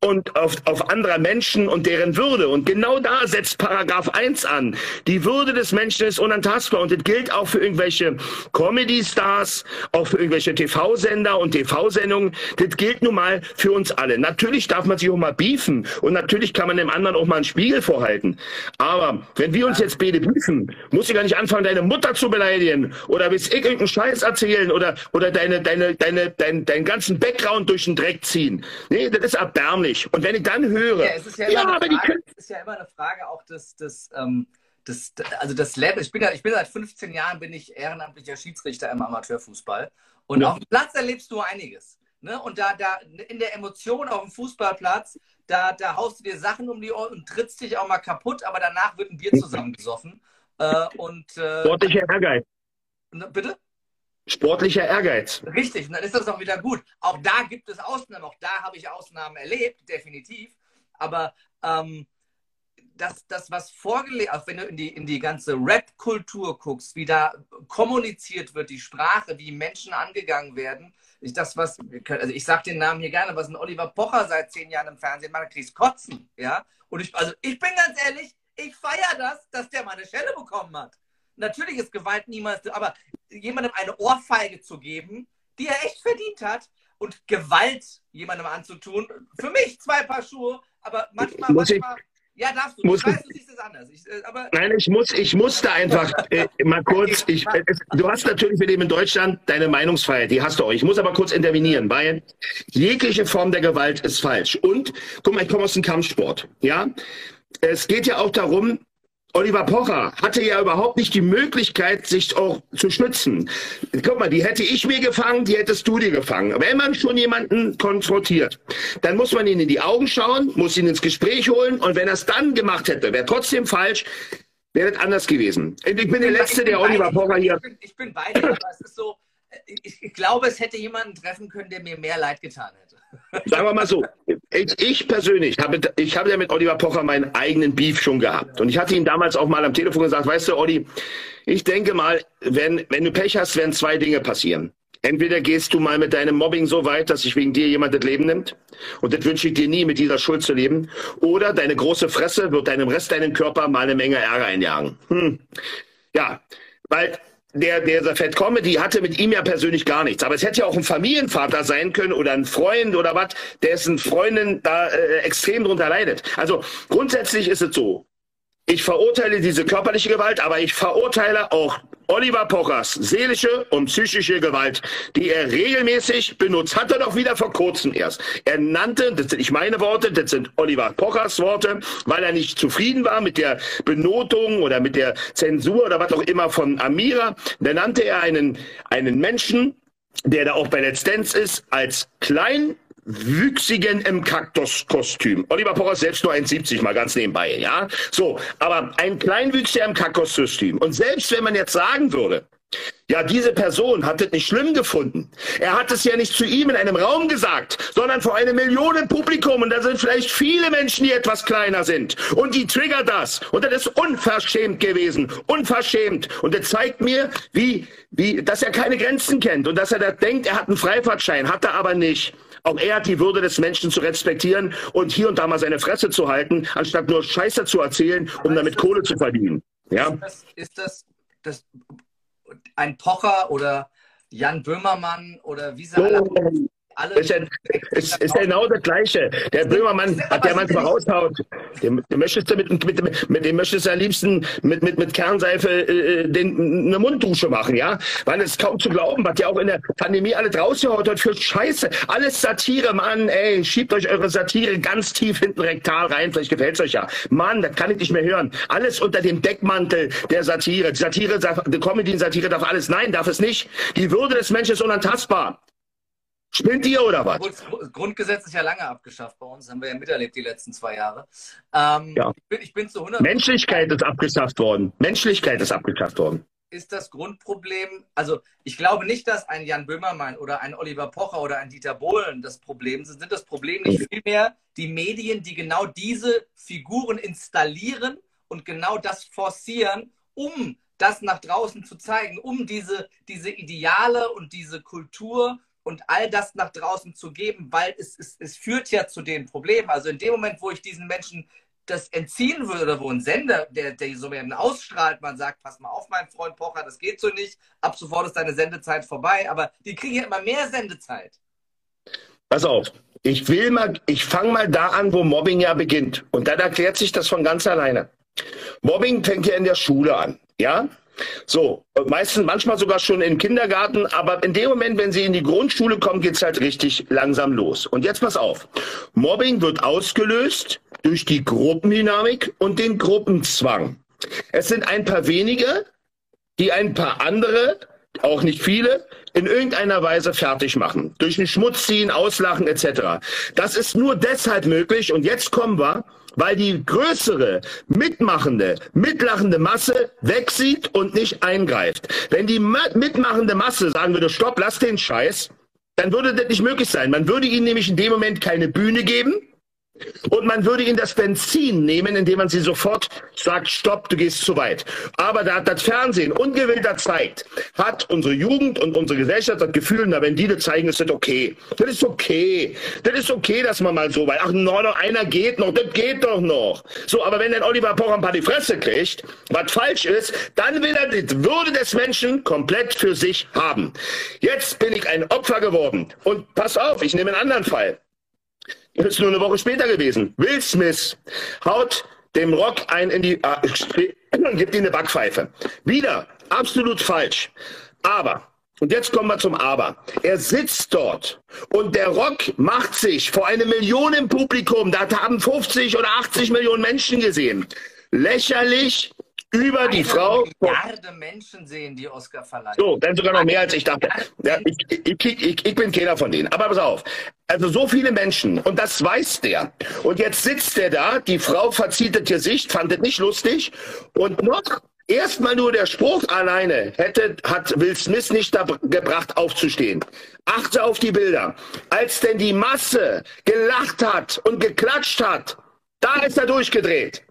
und auf, auf anderer Menschen und deren Würde. Und genau da setzt Paragraph 1 an. Die Würde des Menschen ist unantastbar und das gilt auch für irgendwelche Comedy-Stars, auch für irgendwelche TV-Sender und TV-Sendungen. Das gilt nun mal für uns alle. Natürlich darf man sich auch mal beefen und natürlich kann man dem anderen auch mal einen Spiegel vorhalten. Aber wenn wir uns jetzt beide beefen, muss ich gar nicht anfangen, deine Mutter zu beleidigen oder bis ich irgendeinen Scheiß erzählen oder, oder deine, deine, deine, dein, deinen ganzen Background durch den Dreck ziehen. Nee, das ist erbärmlich nicht. Und wenn ich dann höre, ja, es ist ja, ja aber Frage. Es ist ja immer eine Frage auch des, des, ähm, des, also das Level. Ich bin, ja, ich bin seit 15 Jahren bin ich ehrenamtlicher Schiedsrichter im Amateurfußball. Und ja. auf dem Platz erlebst du einiges. Ne? Und da, da in der Emotion auf dem Fußballplatz, da, da haust du dir Sachen um die Ohren und trittst dich auch mal kaputt, aber danach wird ein Bier (laughs) zusammengesoffen. äh, und, äh, Sportlicher Ehrgeiz. Bitte? Sportlicher Ehrgeiz. Richtig, und dann ist das auch wieder gut. Auch da gibt es Ausnahmen, auch da habe ich Ausnahmen erlebt, definitiv. Aber ähm, das, das, was vorgelegt, auch wenn du in die, in die ganze Rap-Kultur guckst, wie da kommuniziert wird, die Sprache, wie Menschen angegangen werden, ich, das, was, also ich sage den Namen hier gerne, was ein Oliver Pocher seit zehn Jahren im Fernsehen macht, kriegst kotzen, ja. Und ich, also ich bin ganz ehrlich, ich feiere das, dass der mal eine Schelle bekommen hat. Natürlich ist Gewalt niemals, aber jemandem eine Ohrfeige zu geben, die er echt verdient hat und Gewalt jemandem anzutun, für mich zwei Paar Schuhe, aber manchmal, muss manchmal ich, ja, darfst du. Muss ich weiß, du siehst es anders. Ich, äh, aber Nein, ich muss, ich musste einfach (laughs) äh, mal kurz. Ich, äh, du hast natürlich, wir leben in Deutschland, deine Meinungsfreiheit, die hast du auch. Ich muss aber kurz intervenieren, weil jegliche Form der Gewalt ist falsch. Und guck mal, ich komme aus dem Kampfsport. Ja, es geht ja auch darum, Oliver Pocher hatte ja überhaupt nicht die Möglichkeit, sich auch zu schützen. Guck mal, die hätte ich mir gefangen, die hättest du dir gefangen. Wenn man schon jemanden konfrontiert, dann muss man ihn in die Augen schauen, muss ihn ins Gespräch holen und wenn er es dann gemacht hätte, wäre trotzdem falsch, wäre das anders gewesen. Ich bin, ich bin der Letzte, der Oliver Pocher hier... Ich bin, ich bin bei dir, aber es ist so, ich, ich glaube, es hätte jemanden treffen können, der mir mehr Leid getan hätte. Sagen wir mal so, ich, ich persönlich habe ich habe ja mit Oliver Pocher meinen eigenen Beef schon gehabt. Und ich hatte ihm damals auch mal am Telefon gesagt, weißt du, Olli, ich denke mal, wenn, wenn du Pech hast, werden zwei Dinge passieren. Entweder gehst du mal mit deinem Mobbing so weit, dass sich wegen dir jemand das Leben nimmt. Und das wünsche ich dir nie, mit dieser Schuld zu leben. Oder deine große Fresse wird deinem Rest deinen Körper mal eine Menge Ärger einjagen. Hm. Ja, weil der, der Fat Comedy hatte mit ihm ja persönlich gar nichts. Aber es hätte ja auch ein Familienvater sein können oder ein Freund oder was, dessen Freundin da äh, extrem drunter leidet. Also grundsätzlich ist es so. Ich verurteile diese körperliche Gewalt, aber ich verurteile auch Oliver Pochers seelische und psychische Gewalt, die er regelmäßig benutzt. Hat er doch wieder vor kurzem erst. Er nannte, das sind nicht meine Worte, das sind Oliver Pochers Worte, weil er nicht zufrieden war mit der Benotung oder mit der Zensur oder was auch immer von Amira. Da nannte er einen, einen Menschen, der da auch bei Let's Dance ist, als klein Wüchsigen im Kaktuskostüm. Oliver Pocher selbst nur 1,70 mal ganz nebenbei, ja? So, aber ein Kleinwüchsiger im Kaktuskostüm. Und selbst wenn man jetzt sagen würde, ja, diese Person hat es nicht schlimm gefunden. Er hat es ja nicht zu ihm in einem Raum gesagt, sondern vor einem Millionen Publikum. Und da sind vielleicht viele Menschen, die etwas kleiner sind. Und die triggert das. Und das ist unverschämt gewesen. Unverschämt. Und er zeigt mir, wie, wie, dass er keine Grenzen kennt. Und dass er da denkt, er hat einen Freifahrtschein. Hat er aber nicht. Auch er hat die Würde des Menschen zu respektieren und hier und da mal seine Fresse zu halten, anstatt nur Scheiße zu erzählen, um damit das, Kohle zu verdienen. Ja? Ist, das, ist das, das ein Pocher oder Jan Böhmermann oder wie sie alle alle. Ist, ja, ist, ist ja genau das Gleiche. Der Böhmermann hat ja manchmal raushaut. Dem, dem möchtest du mit, mit, mit, dem möchtest du am liebsten mit, mit, mit Kernseife äh, den, eine Munddusche machen, ja? Weil es kaum zu glauben, was ja auch in der Pandemie alle draußen hat für Scheiße. Alles Satire, Mann, ey, schiebt euch eure Satire ganz tief hinten rektal rein, vielleicht gefällt's euch ja. Mann, das kann ich nicht mehr hören. Alles unter dem Deckmantel der Satire. Die Satire, die Comedy-Satire darf alles. Nein, darf es nicht. Die Würde des Menschen ist unantastbar. Spinnt ihr oder was? Grundgesetz ist ja lange abgeschafft bei uns, haben wir ja miterlebt die letzten zwei Jahre. Ähm, ja. ich, bin, ich bin zu 100 Menschlichkeit ist abgeschafft worden. Menschlichkeit ist abgeschafft worden. Ist das Grundproblem, also ich glaube nicht, dass ein Jan Böhmermann oder ein Oliver Pocher oder ein Dieter Bohlen das Problem sind. Sind das Problem nicht vielmehr die Medien, die genau diese Figuren installieren und genau das forcieren, um das nach draußen zu zeigen, um diese, diese Ideale und diese Kultur und all das nach draußen zu geben, weil es, es, es führt ja zu den Problemen. Also in dem Moment, wo ich diesen Menschen das entziehen würde oder wo ein Sender, der, der so werden ausstrahlt, man sagt, pass mal auf, mein Freund Pocher, das geht so nicht, ab sofort ist deine Sendezeit vorbei, aber die kriegen ja immer mehr Sendezeit. Pass auf, ich will mal, ich fange mal da an, wo Mobbing ja beginnt. Und dann erklärt sich das von ganz alleine. Mobbing fängt ja in der Schule an, ja? So, meistens, manchmal sogar schon im Kindergarten, aber in dem Moment, wenn sie in die Grundschule kommen, geht's halt richtig langsam los. Und jetzt pass auf. Mobbing wird ausgelöst durch die Gruppendynamik und den Gruppenzwang. Es sind ein paar wenige, die ein paar andere, auch nicht viele, in irgendeiner Weise fertig machen. Durch den Schmutz ziehen, auslachen etc. Das ist nur deshalb möglich, und jetzt kommen wir, weil die größere, mitmachende, mitlachende Masse wegsieht und nicht eingreift. Wenn die mitmachende Masse sagen würde, stopp, lass den Scheiß, dann würde das nicht möglich sein. Man würde ihnen nämlich in dem Moment keine Bühne geben, und man würde ihnen das Benzin nehmen, indem man sie sofort sagt, stopp, du gehst zu weit. Aber da hat das Fernsehen ungewillter zeigt, hat unsere Jugend und unsere Gesellschaft das Gefühl, na, wenn die das zeigen, ist das okay. Das ist okay. Das ist okay, dass man mal so weit, ach, no, noch einer geht noch, das geht doch noch. So, aber wenn dann Oliver Pocher ein paar die Fresse kriegt, was falsch ist, dann will er die Würde des Menschen komplett für sich haben. Jetzt bin ich ein Opfer geworden. Und pass auf, ich nehme einen anderen Fall. Das ist nur eine Woche später gewesen. Will Smith haut dem Rock ein in die, äh, (coughs) gibt ihm eine Backpfeife. Wieder absolut falsch. Aber und jetzt kommen wir zum Aber. Er sitzt dort und der Rock macht sich vor einem Millionen Publikum, da haben 50 oder 80 Millionen Menschen gesehen, lächerlich über Eine die Frau. Milliarde Menschen sehen die Oscar verleihen. So, dann sogar noch mehr als ich dachte. Ja, ich, ich, ich, ich, bin keiner von denen. Aber pass auf. Also so viele Menschen. Und das weiß der. Und jetzt sitzt der da, die Frau verzieht das Gesicht, fand es nicht lustig. Und noch Erstmal nur der Spruch alleine hätte, hat Will Smith nicht gebracht, aufzustehen. Achte auf die Bilder. Als denn die Masse gelacht hat und geklatscht hat, da ist er durchgedreht.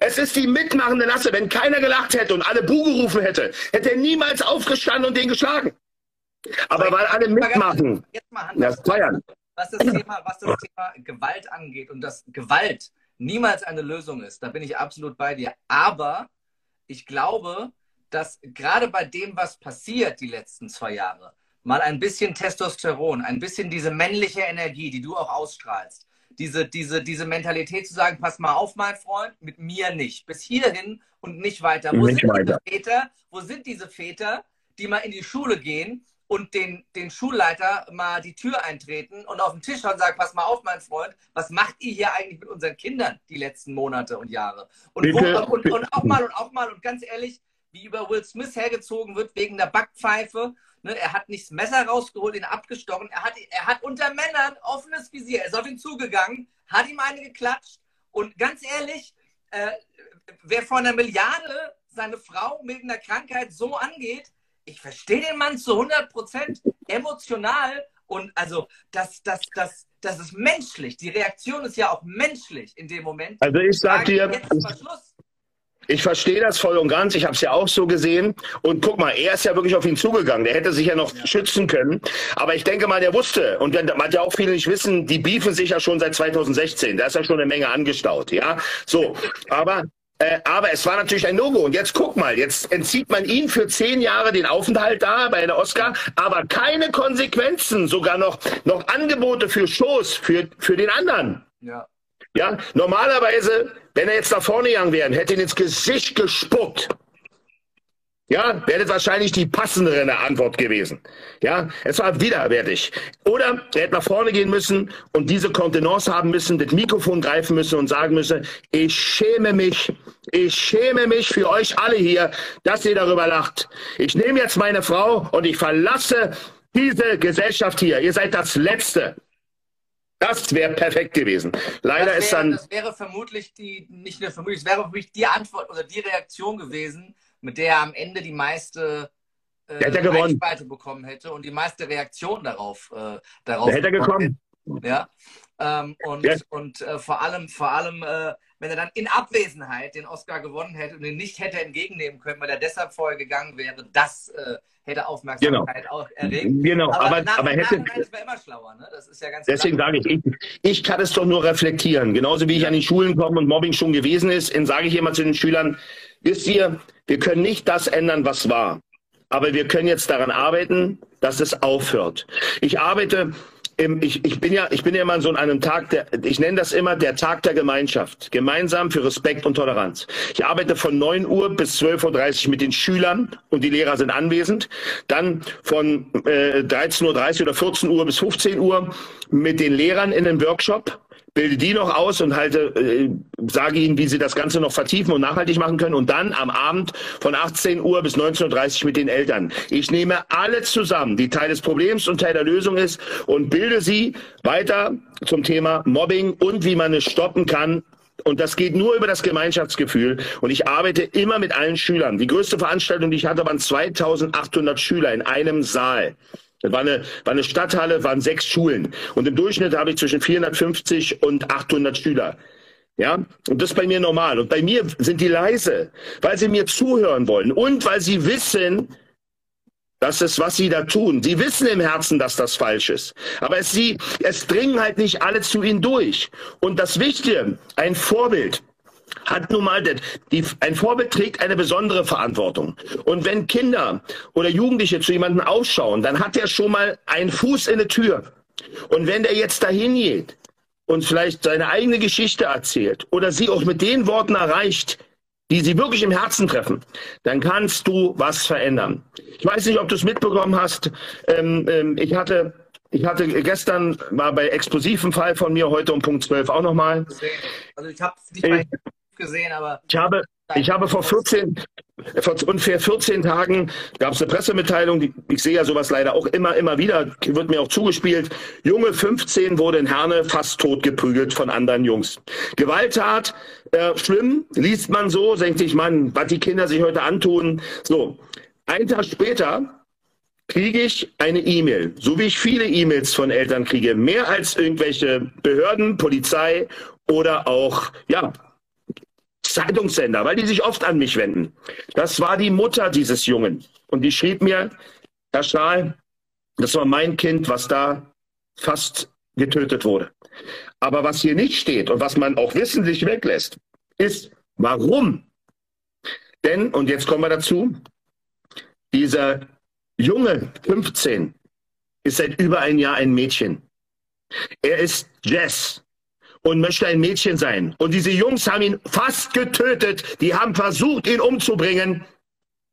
Es ist die mitmachende Lasse. Wenn keiner gelacht hätte und alle Bu gerufen hätte, hätte er niemals aufgestanden und den geschlagen. Aber weil alle mitmachen, das feiern. Was das, Thema, was das Thema Gewalt angeht und dass Gewalt niemals eine Lösung ist, da bin ich absolut bei dir. Aber ich glaube, dass gerade bei dem, was passiert die letzten zwei Jahre, mal ein bisschen Testosteron, ein bisschen diese männliche Energie, die du auch ausstrahlst, diese, diese, diese Mentalität zu sagen, pass mal auf, mein Freund, mit mir nicht. Bis hierhin und nicht weiter. Wo, nicht sind, weiter. Diese Väter, wo sind diese Väter, die mal in die Schule gehen und den, den Schulleiter mal die Tür eintreten und auf den Tisch und sagen, pass mal auf, mein Freund, was macht ihr hier eigentlich mit unseren Kindern die letzten Monate und Jahre? Und, wo, und, und auch mal und auch mal und ganz ehrlich, wie über Will Smith hergezogen wird wegen der Backpfeife Ne, er hat nicht das Messer rausgeholt, ihn abgestochen. Er hat, er hat unter Männern offenes Visier. Er ist auf ihn zugegangen, hat ihm eine geklatscht. Und ganz ehrlich, äh, wer vor einer Milliarde seine Frau mit einer Krankheit so angeht, ich verstehe den Mann zu 100 Prozent emotional. Und also, das, das, das, das ist menschlich. Die Reaktion ist ja auch menschlich in dem Moment. Also, ich sage dir. Jetzt ist mal Schluss. Ich verstehe das voll und ganz. Ich habe es ja auch so gesehen. Und guck mal, er ist ja wirklich auf ihn zugegangen. Der hätte sich ja noch ja. schützen können. Aber ich denke mal, der wusste. Und man ja auch viele nicht wissen, die beefen sich ja schon seit 2016. Da ist ja schon eine Menge angestaut. Ja, so. Aber äh, aber es war natürlich ein No-Go. Und jetzt guck mal, jetzt entzieht man ihn für zehn Jahre den Aufenthalt da bei einer Oscar, aber keine Konsequenzen, sogar noch, noch Angebote für Shows für, für den anderen. Ja. Ja, normalerweise, wenn er jetzt nach vorne gegangen wäre, hätte ihn ins Gesicht gespuckt. Ja, wäre das wahrscheinlich die passendere Antwort gewesen. Ja, es war widerwärtig. Oder er hätte nach vorne gehen müssen und diese Kontenance haben müssen, das Mikrofon greifen müssen und sagen müssen, ich schäme mich, ich schäme mich für euch alle hier, dass ihr darüber lacht. Ich nehme jetzt meine Frau und ich verlasse diese Gesellschaft hier. Ihr seid das Letzte. Das wäre perfekt gewesen. Leider wäre, ist dann. Das wäre vermutlich die, nicht nur vermutlich, es wäre vermutlich die Antwort oder die Reaktion gewesen, mit der er am Ende die meiste äh, Reichweite bekommen hätte und die meiste Reaktion darauf. Äh, darauf hätte er gekommen. Ja. Ähm, und ja. und äh, vor allem, vor allem äh, wenn er dann in Abwesenheit den Oscar gewonnen hätte und ihn nicht hätte entgegennehmen können, weil er deshalb vorher gegangen wäre, das äh, hätte Aufmerksamkeit genau. auch erregt. Genau, aber, aber, aber hätte. Schlauer, ne? Das ist ja ganz Deswegen sage ich, ich, ich kann es doch nur reflektieren. Genauso wie ich an die Schulen komme und Mobbing schon gewesen ist, sage ich immer zu den Schülern, wisst ihr, wir können nicht das ändern, was war. Aber wir können jetzt daran arbeiten, dass es aufhört. Ich arbeite ich, ich bin ja, ich bin ja immer so an einem Tag, der, ich nenne das immer der Tag der Gemeinschaft. Gemeinsam für Respekt und Toleranz. Ich arbeite von 9 Uhr bis 12.30 Uhr mit den Schülern und die Lehrer sind anwesend. Dann von äh, 13.30 Uhr oder 14 Uhr bis 15 Uhr mit den Lehrern in einem Workshop bilde die noch aus und halte, äh, sage ihnen, wie sie das Ganze noch vertiefen und nachhaltig machen können. Und dann am Abend von 18 Uhr bis 19.30 Uhr mit den Eltern. Ich nehme alle zusammen, die Teil des Problems und Teil der Lösung ist, und bilde sie weiter zum Thema Mobbing und wie man es stoppen kann, und das geht nur über das Gemeinschaftsgefühl. Und ich arbeite immer mit allen Schülern. Die größte Veranstaltung, die ich hatte, waren 2800 Schüler in einem Saal. Das war eine, war eine Stadthalle, waren sechs Schulen. Und im Durchschnitt habe ich zwischen 450 und 800 Schüler. Ja, und das ist bei mir normal. Und bei mir sind die leise, weil sie mir zuhören wollen und weil sie wissen, dass es, was sie da tun. Sie wissen im Herzen, dass das falsch ist. Aber es, sie, es dringen halt nicht alle zu ihnen durch. Und das Wichtige, ein Vorbild hat nun mal, die, ein Vorbild trägt eine besondere Verantwortung. Und wenn Kinder oder Jugendliche zu jemandem ausschauen, dann hat er schon mal einen Fuß in der Tür. Und wenn der jetzt dahin geht und vielleicht seine eigene Geschichte erzählt oder sie auch mit den Worten erreicht, die sie wirklich im Herzen treffen, dann kannst du was verändern. Ich weiß nicht, ob du es mitbekommen hast. Ähm, ähm, ich hatte ich hatte gestern war bei explosiven Fall von mir, heute um Punkt 12 auch nochmal. Also ich habe es nicht bei gesehen, aber. Ich habe, ich habe vor 14, vor ungefähr 14 Tagen gab es eine Pressemitteilung, die, ich sehe ja sowas leider auch immer, immer wieder, wird mir auch zugespielt. Junge 15 wurde in Herne fast tot geprügelt von anderen Jungs. Gewalttat, äh, schlimm, liest man so, denkt sich man, was die Kinder sich heute antun. So, ein Tag später kriege ich eine E-Mail, so wie ich viele E-Mails von Eltern kriege, mehr als irgendwelche Behörden, Polizei oder auch, ja, Zeitungssender, weil die sich oft an mich wenden. Das war die Mutter dieses Jungen. Und die schrieb mir, Herr Stahl, das war mein Kind, was da fast getötet wurde. Aber was hier nicht steht und was man auch wissentlich weglässt, ist, warum? Denn, und jetzt kommen wir dazu, dieser Junge, 15, ist seit über ein Jahr ein Mädchen. Er ist Jess und möchte ein Mädchen sein. Und diese Jungs haben ihn fast getötet. Die haben versucht, ihn umzubringen,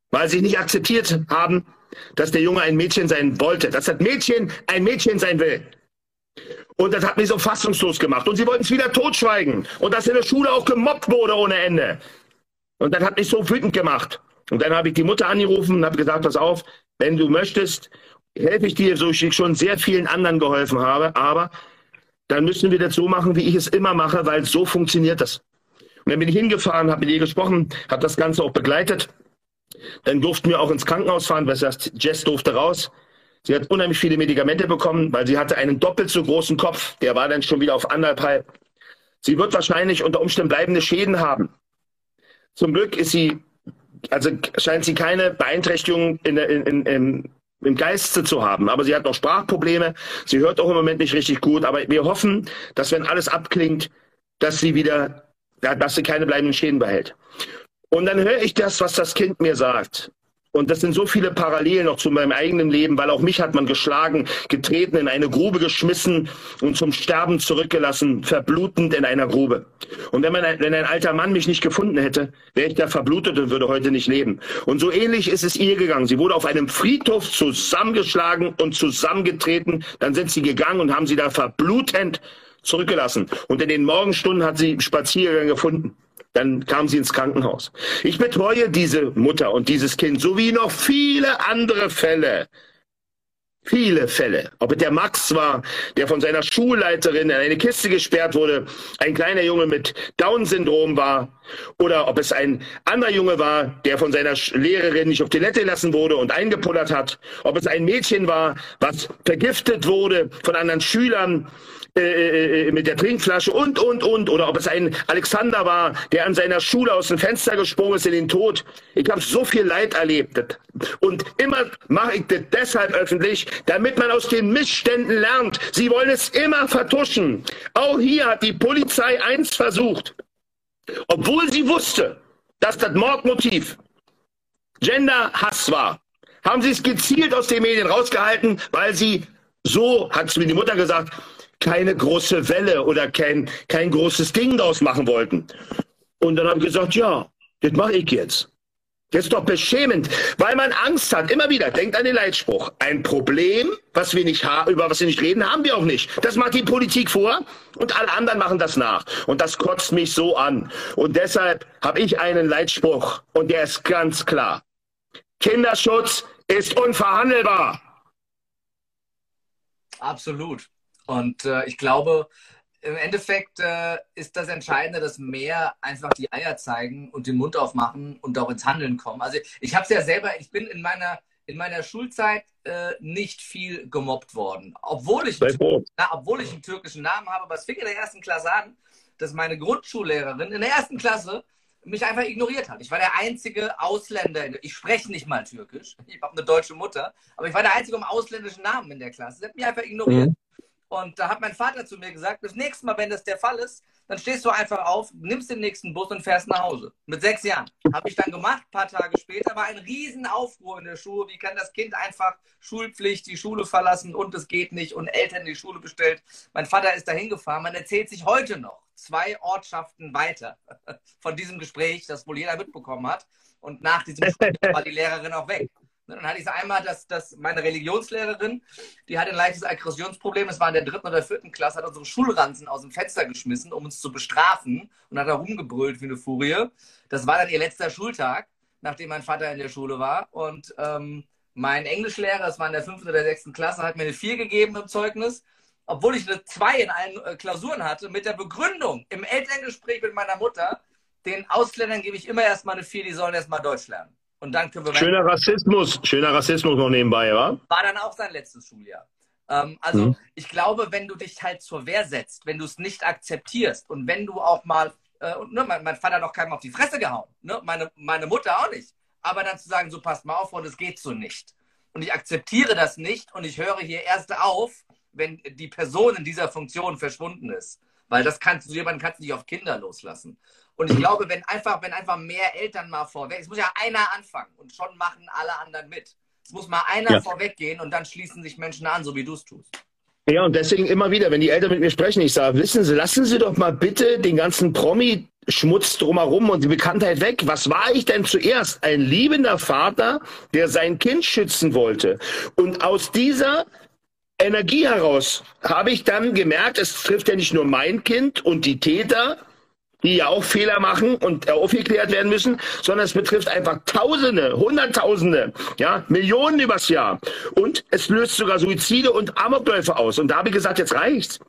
weil sie nicht akzeptiert haben, dass der Junge ein Mädchen sein wollte, dass das Mädchen ein Mädchen sein will. Und das hat mich so fassungslos gemacht. Und sie wollten es wieder totschweigen. Und dass in der Schule auch gemobbt wurde ohne Ende. Und das hat mich so wütend gemacht. Und dann habe ich die Mutter angerufen und habe gesagt, pass auf, wenn du möchtest, helfe ich dir, so ich schon sehr vielen anderen geholfen habe, aber dann müssen wir das so machen, wie ich es immer mache, weil so funktioniert das. Und dann bin ich hingefahren, habe mit ihr gesprochen, habe das Ganze auch begleitet. Dann durften wir auch ins Krankenhaus fahren, weil heißt, Jess durfte raus. Sie hat unheimlich viele Medikamente bekommen, weil sie hatte einen doppelt so großen Kopf. Der war dann schon wieder auf anderthalb. Sie wird wahrscheinlich unter Umständen bleibende Schäden haben. zum Glück ist sie, also scheint sie keine Beeinträchtigung in der, in, in, im Geiste zu haben. Aber sie hat noch Sprachprobleme. Sie hört auch im Moment nicht richtig gut. Aber wir hoffen, dass wenn alles abklingt, dass sie wieder, dass sie keine bleibenden Schäden behält. Und dann höre ich das, was das Kind mir sagt. Und das sind so viele Parallelen noch zu meinem eigenen Leben, weil auch mich hat man geschlagen, getreten, in eine Grube geschmissen und zum Sterben zurückgelassen, verblutend in einer Grube. Und wenn, man, wenn ein alter Mann mich nicht gefunden hätte, wäre ich da verblutet und würde heute nicht leben. Und so ähnlich ist es ihr gegangen. Sie wurde auf einem Friedhof zusammengeschlagen und zusammengetreten. Dann sind sie gegangen und haben sie da verblutend zurückgelassen. Und in den Morgenstunden hat sie Spaziergang gefunden. Dann kam sie ins Krankenhaus. Ich betreue diese Mutter und dieses Kind sowie noch viele andere Fälle. Viele Fälle. Ob es der Max war, der von seiner Schulleiterin in eine Kiste gesperrt wurde, ein kleiner Junge mit Down-Syndrom war, oder ob es ein anderer Junge war, der von seiner Lehrerin nicht auf Toilette lassen wurde und eingepullert hat, ob es ein Mädchen war, was vergiftet wurde von anderen Schülern, äh, äh, äh, mit der Trinkflasche und, und, und. Oder ob es ein Alexander war, der an seiner Schule aus dem Fenster gesprungen ist in den Tod. Ich habe so viel Leid erlebt. Und immer mache ich das deshalb öffentlich, damit man aus den Missständen lernt. Sie wollen es immer vertuschen. Auch hier hat die Polizei eins versucht. Obwohl sie wusste, dass das Mordmotiv Gender-Hass war, haben sie es gezielt aus den Medien rausgehalten, weil sie, so hat es mir die Mutter gesagt, keine große Welle oder kein, kein großes Ding daraus machen wollten. Und dann habe ich gesagt, ja, das mache ich jetzt. Das ist doch beschämend, weil man Angst hat. Immer wieder, denkt an den Leitspruch. Ein Problem, was wir nicht über was wir nicht reden, haben wir auch nicht. Das macht die Politik vor und alle anderen machen das nach. Und das kotzt mich so an. Und deshalb habe ich einen Leitspruch und der ist ganz klar. Kinderschutz ist unverhandelbar. Absolut. Und äh, ich glaube, im Endeffekt äh, ist das Entscheidende, dass mehr einfach die Eier zeigen und den Mund aufmachen und auch ins Handeln kommen. Also ich habe es ja selber, ich bin in meiner in meiner Schulzeit äh, nicht viel gemobbt worden, obwohl ich, na, obwohl ich einen türkischen Namen habe. Aber es fing in der ersten Klasse an, dass meine Grundschullehrerin in der ersten Klasse mich einfach ignoriert hat. Ich war der einzige Ausländer. Ich spreche nicht mal Türkisch. (laughs) Ich habe eine deutsche Mutter, aber ich war der einzige mit ausländischen Namen in der Klasse. Sie hat mich einfach ignoriert. Mhm. Und da hat mein Vater zu mir gesagt, das nächste Mal, wenn das der Fall ist, dann stehst du einfach auf, nimmst den nächsten Bus und fährst nach Hause. Mit sechs Jahren. Habe ich dann gemacht. Ein paar Tage später war ein Riesenaufruhr in der Schule. Wie kann das Kind einfach Schulpflicht, die Schule verlassen und es geht nicht und Eltern die Schule bestellt. Mein Vater ist dahin gefahren. Man erzählt sich heute noch zwei Ortschaften weiter (laughs) von diesem Gespräch, das wohl jeder mitbekommen hat. Und nach diesem Gespräch war die Lehrerin auch weg. Dann hatte ich einmal, dass, dass meine Religionslehrerin, die hatte ein leichtes Aggressionsproblem, es war in der dritten oder vierten Klasse, hat unsere Schulranzen aus dem Fenster geschmissen, um uns zu bestrafen und hat da rumgebrüllt wie eine Furie. Das war dann ihr letzter Schultag, nachdem mein Vater in der Schule war. Und ähm, mein Englischlehrer, das war in der fünften oder sechsten Klasse, hat mir eine 4 gegeben im Zeugnis, obwohl ich eine 2 in allen äh, Klausuren hatte, mit der Begründung im Elterngespräch mit meiner Mutter, den Ausländern gebe ich immer erstmal eine 4, die sollen erstmal Deutsch lernen. Und dann können wir. Schöner Rassismus, schöner Rassismus noch nebenbei, wa? War dann auch sein letztes Schuljahr. Ähm, also mhm. ich glaube, wenn du dich halt zur Wehr setzt, wenn du es nicht akzeptierst und wenn du auch mal, äh, und ne, mein, mein, Vater hat noch keinem auf die Fresse gehauen, ne, meine, meine Mutter auch nicht. Aber dann zu sagen, so passt mal auf und es geht so nicht. Und ich akzeptiere das nicht und ich höre hier erst auf, wenn die Person in dieser Funktion verschwunden ist. Weil das kannst du, jemanden kannst du nicht auf Kinder loslassen. Und ich glaube, wenn einfach, wenn einfach mehr Eltern mal vorweg, es muss ja einer anfangen und schon machen alle anderen mit. Es muss mal einer ja. vorweggehen und dann schließen sich Menschen an, so wie du es tust. Ja, und deswegen immer wieder, wenn die Eltern mit mir sprechen, ich sage, wissen Sie, lassen Sie doch mal bitte den ganzen Promi Schmutz drumherum und die Bekanntheit weg. Was war ich denn zuerst? Ein liebender Vater, der sein Kind schützen wollte. Und aus dieser Energie heraus habe ich dann gemerkt, es trifft ja nicht nur mein Kind und die Täter, die ja auch Fehler machen und aufgeklärt werden müssen, sondern es betrifft einfach Tausende, Hunderttausende, ja, Millionen übers Jahr. Und es löst sogar Suizide und Amokläufe aus. Und da habe ich gesagt, jetzt reicht's.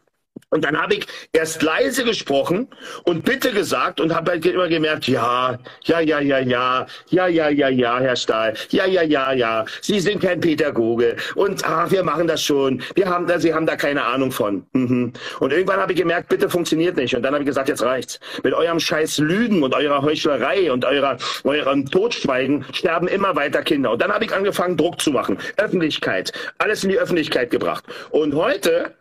Und dann habe ich erst leise gesprochen und bitte gesagt und habe halt immer gemerkt, ja, ja, ja, ja, ja, ja, ja, ja, ja, Herr Stahl, ja, ja, ja, ja, Sie sind kein Pädagoge und ach, wir machen das schon, wir haben da, Sie haben da keine Ahnung von. Mhm. Und irgendwann habe ich gemerkt, bitte funktioniert nicht. Und dann habe ich gesagt, jetzt reicht's. Mit eurem scheiß Lügen und eurer Heuchlerei und eurer, eurem Totschweigen sterben immer weiter Kinder. Und dann habe ich angefangen, Druck zu machen. Öffentlichkeit. Alles in die Öffentlichkeit gebracht. Und heute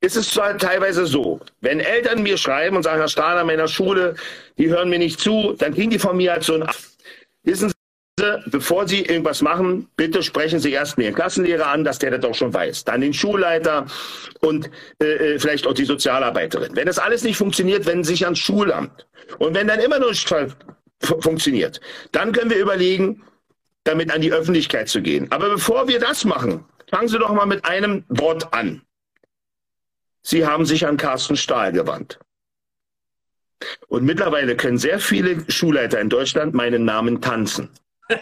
ist es teilweise so, wenn Eltern mir schreiben und sagen, Herr Stahl, an meiner Schule, die hören mir nicht zu, dann kriegen die von mir halt so ein, wissen Sie, bevor Sie irgendwas machen, bitte sprechen Sie erst Ihren Klassenlehrer an, dass der das doch schon weiß. Dann den Schulleiter und äh, äh vielleicht auch die Sozialarbeiterin. Wenn das alles nicht funktioniert, wenden Sie sich ans Schulamt. Und wenn dann immer noch nicht funktioniert, dann können wir überlegen, damit an die Öffentlichkeit zu gehen. Aber bevor wir das machen, fangen Sie doch mal mit einem Wort an. Sie haben sich an Carsten Stahl gewandt. Und mittlerweile können sehr viele Schulleiter in Deutschland meinen Namen tanzen. (laughs)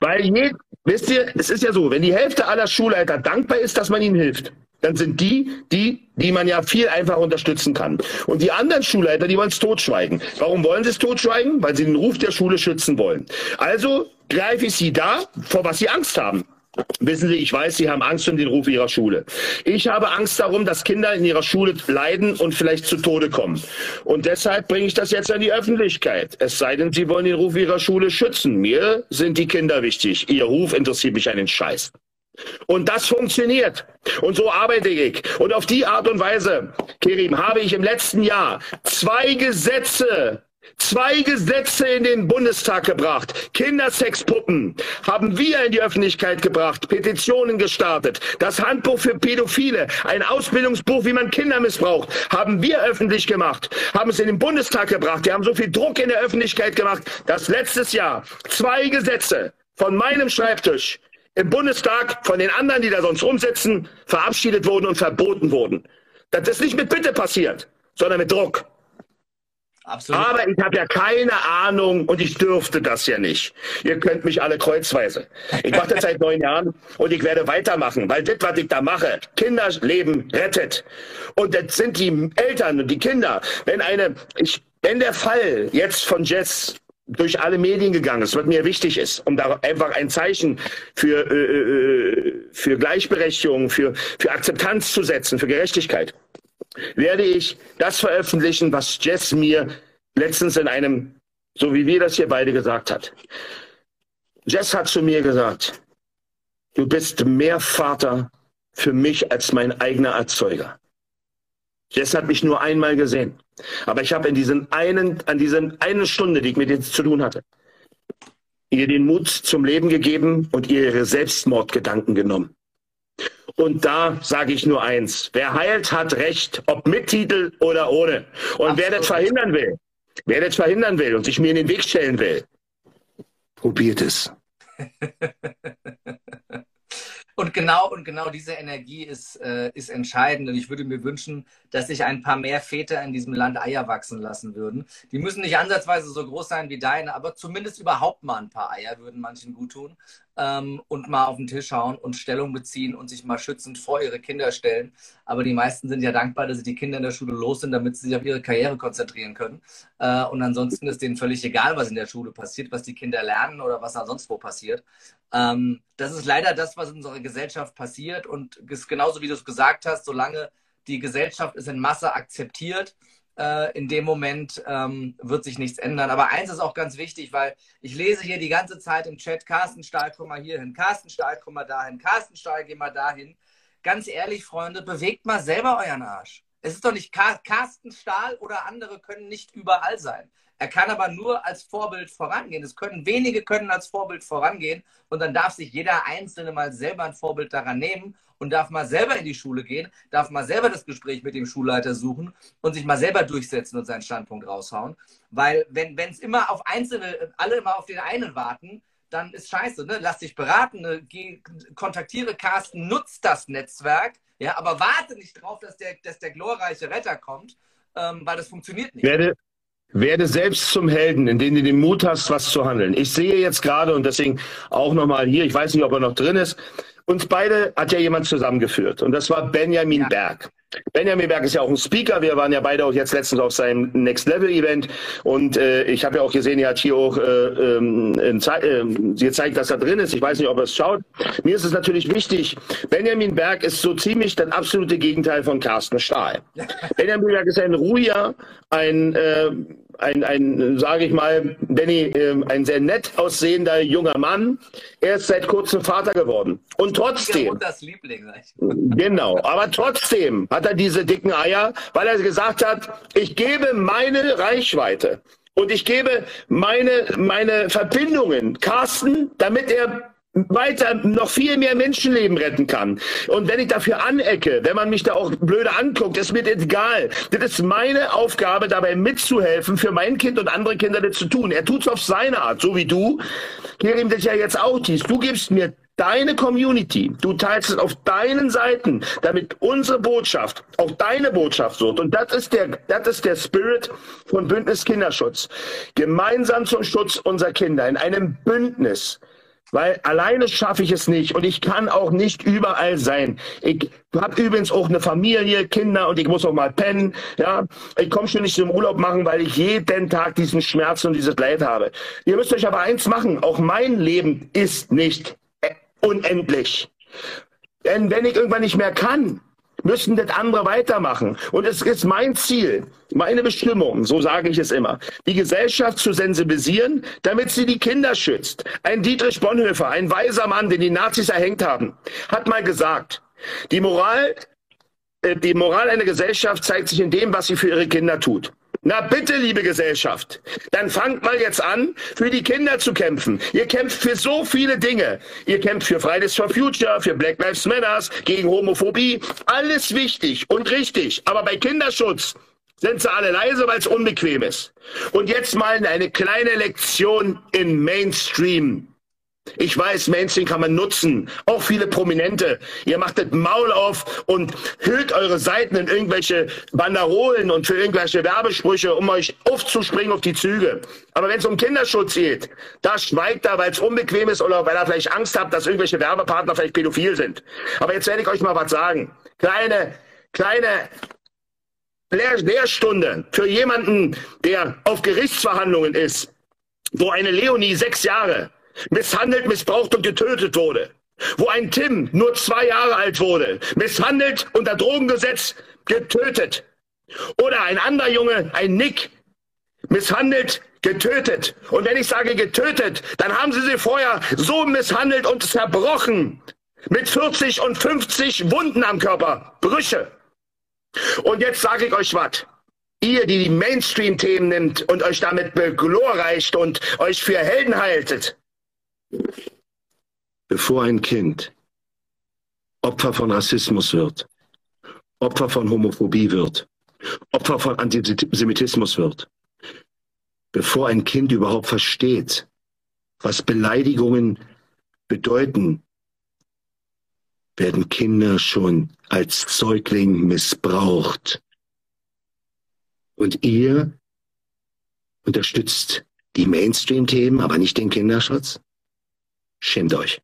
Weil je, wisst ihr, es ist ja so, wenn die Hälfte aller Schulleiter dankbar ist, dass man ihnen hilft, dann sind die, die, die man ja viel einfacher unterstützen kann. Und die anderen Schulleiter, die wollen es totschweigen. Warum wollen sie es totschweigen? Weil sie den Ruf der Schule schützen wollen. Also greife ich sie da, vor was sie Angst haben. Wissen Sie, ich weiß, Sie haben Angst um den Ruf Ihrer Schule. Ich habe Angst darum, dass Kinder in ihrer Schule leiden und vielleicht zu Tode kommen. Und deshalb bringe ich das jetzt an die Öffentlichkeit. Es sei denn, Sie wollen den Ruf Ihrer Schule schützen. Mir sind die Kinder wichtig. Ihr Ruf interessiert mich einen Scheiß. Und das funktioniert. Und so arbeite ich. Und auf die Art und Weise, Kerim, habe ich im letzten Jahr zwei Gesetze Zwei Gesetze in den Bundestag gebracht. Kindersexpuppen haben wir in die Öffentlichkeit gebracht, Petitionen gestartet. Das Handbuch für Pädophile, ein Ausbildungsbuch, wie man Kinder missbraucht, haben wir öffentlich gemacht, haben es in den Bundestag gebracht. Wir haben so viel Druck in der Öffentlichkeit gemacht, dass letztes Jahr zwei Gesetze von meinem Schreibtisch im Bundestag von den anderen, die da sonst rumsitzen, verabschiedet wurden und verboten wurden. Das ist nicht mit Bitte passiert, sondern mit Druck. Absolut. Aber ich habe ja keine Ahnung und ich dürfte das ja nicht. Ihr könnt mich alle kreuzweise. Ich mache das seit neun Jahren und ich werde weitermachen, weil das, was ich da mache, Kinderleben rettet. Und das sind die Eltern und die Kinder. Wenn eine, ich, wenn der Fall jetzt von Jess durch alle Medien gegangen ist, was mir wichtig ist, um da einfach ein Zeichen für, äh, äh für Gleichberechtigung, für, für Akzeptanz zu setzen, für Gerechtigkeit werde ich das veröffentlichen, was Jess mir letztens in einem, so wie wir das hier beide gesagt hat. Jess hat zu mir gesagt, du bist mehr Vater für mich als mein eigener Erzeuger. Jess hat mich nur einmal gesehen. Aber ich habe in diesen einen, an diesen eine Stunde, die ich mit ihr zu tun hatte, ihr den Mut zum Leben gegeben und ihr ihre Selbstmordgedanken genommen. Und da sage ich nur eins. Wer heilt, hat Recht, ob mit Titel oder ohne. Und Absolut. wer das verhindern will, wer das verhindern will und sich mir in den Weg stellen will, probiert es. (laughs) Und genau, und genau diese Energie ist, äh, ist entscheidend. Und ich würde mir wünschen, dass sich ein paar mehr Väter in diesem Land Eier wachsen lassen würden. Die müssen nicht ansatzweise so groß sein wie deine, aber zumindest überhaupt mal ein paar Eier würden manchen gut tun ähm, und mal auf den Tisch hauen und Stellung beziehen und sich mal schützend vor ihre Kinder stellen. Aber die meisten sind ja dankbar, dass sie die Kinder in der Schule los sind, damit sie sich auf ihre Karriere konzentrieren können. Äh, und ansonsten ist denen völlig egal, was in der Schule passiert, was die Kinder lernen oder was da sonst wo passiert. Ähm, das ist leider das, was in unserer Gesellschaft passiert und ist genauso wie du es gesagt hast, solange die Gesellschaft es in Masse akzeptiert, äh, in dem Moment ähm, wird sich nichts ändern. Aber eins ist auch ganz wichtig, weil ich lese hier die ganze Zeit im Chat, Carsten Stahl, komm mal hier hin, Carsten Stahl, komm mal dahin, Carsten Stahl, geh mal dahin. Ganz ehrlich, Freunde, bewegt mal selber euren Arsch. Es ist doch nicht Carsten Stahl oder andere können nicht überall sein. Er kann aber nur als Vorbild vorangehen. Es können wenige können als Vorbild vorangehen und dann darf sich jeder Einzelne mal selber ein Vorbild daran nehmen und darf mal selber in die Schule gehen, darf mal selber das Gespräch mit dem Schulleiter suchen und sich mal selber durchsetzen und seinen Standpunkt raushauen. Weil wenn es immer auf Einzelne, alle immer auf den einen warten, dann ist scheiße. Ne? Lass dich beraten, ne? Geh, kontaktiere Carsten, nutzt das Netzwerk, ja, aber warte nicht drauf, dass der, dass der glorreiche Retter kommt, ähm, weil das funktioniert nicht. Werde, werde selbst zum Helden, indem du den Mut hast, was zu handeln. Ich sehe jetzt gerade und deswegen auch nochmal hier, ich weiß nicht, ob er noch drin ist, uns beide hat ja jemand zusammengeführt und das war Benjamin ja. Berg. Benjamin Berg ist ja auch ein Speaker. Wir waren ja beide auch jetzt letztens auf seinem Next Level Event und äh, ich habe ja auch gesehen, er hat hier auch äh, ähm, äh, gezeigt, dass er drin ist. Ich weiß nicht, ob er es schaut. Mir ist es natürlich wichtig. Benjamin Berg ist so ziemlich das absolute Gegenteil von Carsten Stahl. Benjamin Berg ist ein ruhiger, ein äh, ein, ein sage ich mal, Danny, äh, ein sehr nett aussehender junger Mann. Er ist seit kurzem Vater geworden. Und trotzdem. Das Liebling, genau, aber trotzdem hat er diese dicken Eier, weil er gesagt hat, ich gebe meine Reichweite und ich gebe meine, meine Verbindungen Carsten, damit er weiter noch viel mehr Menschenleben retten kann. Und wenn ich dafür anecke, wenn man mich da auch blöde anguckt, ist mir das egal. Das ist meine Aufgabe, dabei mitzuhelfen, für mein Kind und andere Kinder das zu tun. Er tut's auf seine Art, so wie du. Kerim das ja jetzt auch dies. Du gibst mir deine Community, du teilst es auf deinen Seiten, damit unsere Botschaft auch deine Botschaft wird. Und das ist der, das ist der Spirit von Bündnis Kinderschutz. Gemeinsam zum Schutz unserer Kinder in einem Bündnis weil alleine schaffe ich es nicht und ich kann auch nicht überall sein. Ich habe übrigens auch eine Familie, Kinder und ich muss auch mal pennen. Ja, ich komme schon nicht zum Urlaub machen, weil ich jeden Tag diesen Schmerz und dieses Leid habe. Ihr müsst euch aber eins machen: Auch mein Leben ist nicht unendlich. Denn wenn ich irgendwann nicht mehr kann, müssen das andere weitermachen. Und es ist mein Ziel, meine Bestimmung, so sage ich es immer, die Gesellschaft zu sensibilisieren, damit sie die Kinder schützt. Ein Dietrich Bonhoeffer, ein weiser Mann, den die Nazis erhängt haben, hat mal gesagt, die Moral, äh, die Moral einer Gesellschaft zeigt sich in dem, was sie für ihre Kinder tut. Na bitte, liebe Gesellschaft, dann fangt mal jetzt an, für die Kinder zu kämpfen. Ihr kämpft für so viele Dinge. Ihr kämpft für Fridays for Future, für Black Lives Matters, gegen Homophobie. Alles wichtig und richtig. Aber bei Kinderschutz sind sie alle leise, weil es unbequem ist. Und jetzt mal eine kleine Lektion in Mainstream. Ich weiß, Mainstream kann man nutzen. Auch viele Prominente. Ihr macht das Maul auf und hüllt eure Seiten in irgendwelche Banderolen und für irgendwelche Werbesprüche, um euch aufzuspringen auf die Züge. Aber wenn es um Kinderschutz geht, da schweigt er, weil es unbequem ist oder weil er vielleicht Angst hat, dass irgendwelche Werbepartner vielleicht pädophil sind. Aber jetzt werde ich euch mal was sagen. Kleine, kleine Lehr Lehrstunde für jemanden, der auf Gerichtsverhandlungen ist, wo eine Leonie sechs Jahre misshandelt, missbraucht und getötet wurde. Wo ein Tim nur zwei Jahre alt wurde, misshandelt, unter Drogengesetz, getötet. Oder ein anderer Junge, ein Nick, misshandelt, getötet. Und wenn ich sage getötet, dann haben sie sie vorher so misshandelt und zerbrochen. Mit 40 und 50 Wunden am Körper, Brüche. Und jetzt sage ich euch was. Ihr, die die Mainstream-Themen nimmt und euch damit beglorreicht und euch für Helden haltet, bevor ein Kind Opfer von Rassismus wird, Opfer von Homophobie wird, Opfer von Antisemitismus wird, bevor ein Kind überhaupt versteht, was Beleidigungen bedeuten, werden Kinder schon als Säugling missbraucht. Und ihr unterstützt die Mainstream-Themen, aber nicht den Kinderschutz? Schämt euch.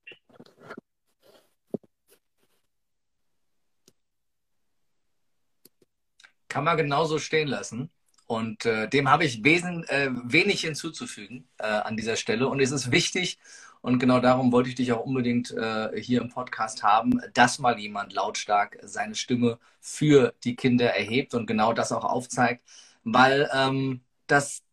Kann man genauso stehen lassen. Und äh, dem habe ich wesen, äh, wenig hinzuzufügen äh, an dieser Stelle. Und es ist wichtig, und genau darum wollte ich dich auch unbedingt äh, hier im Podcast haben, dass mal jemand lautstark seine Stimme für die Kinder erhebt und genau das auch aufzeigt. Weil ähm, das,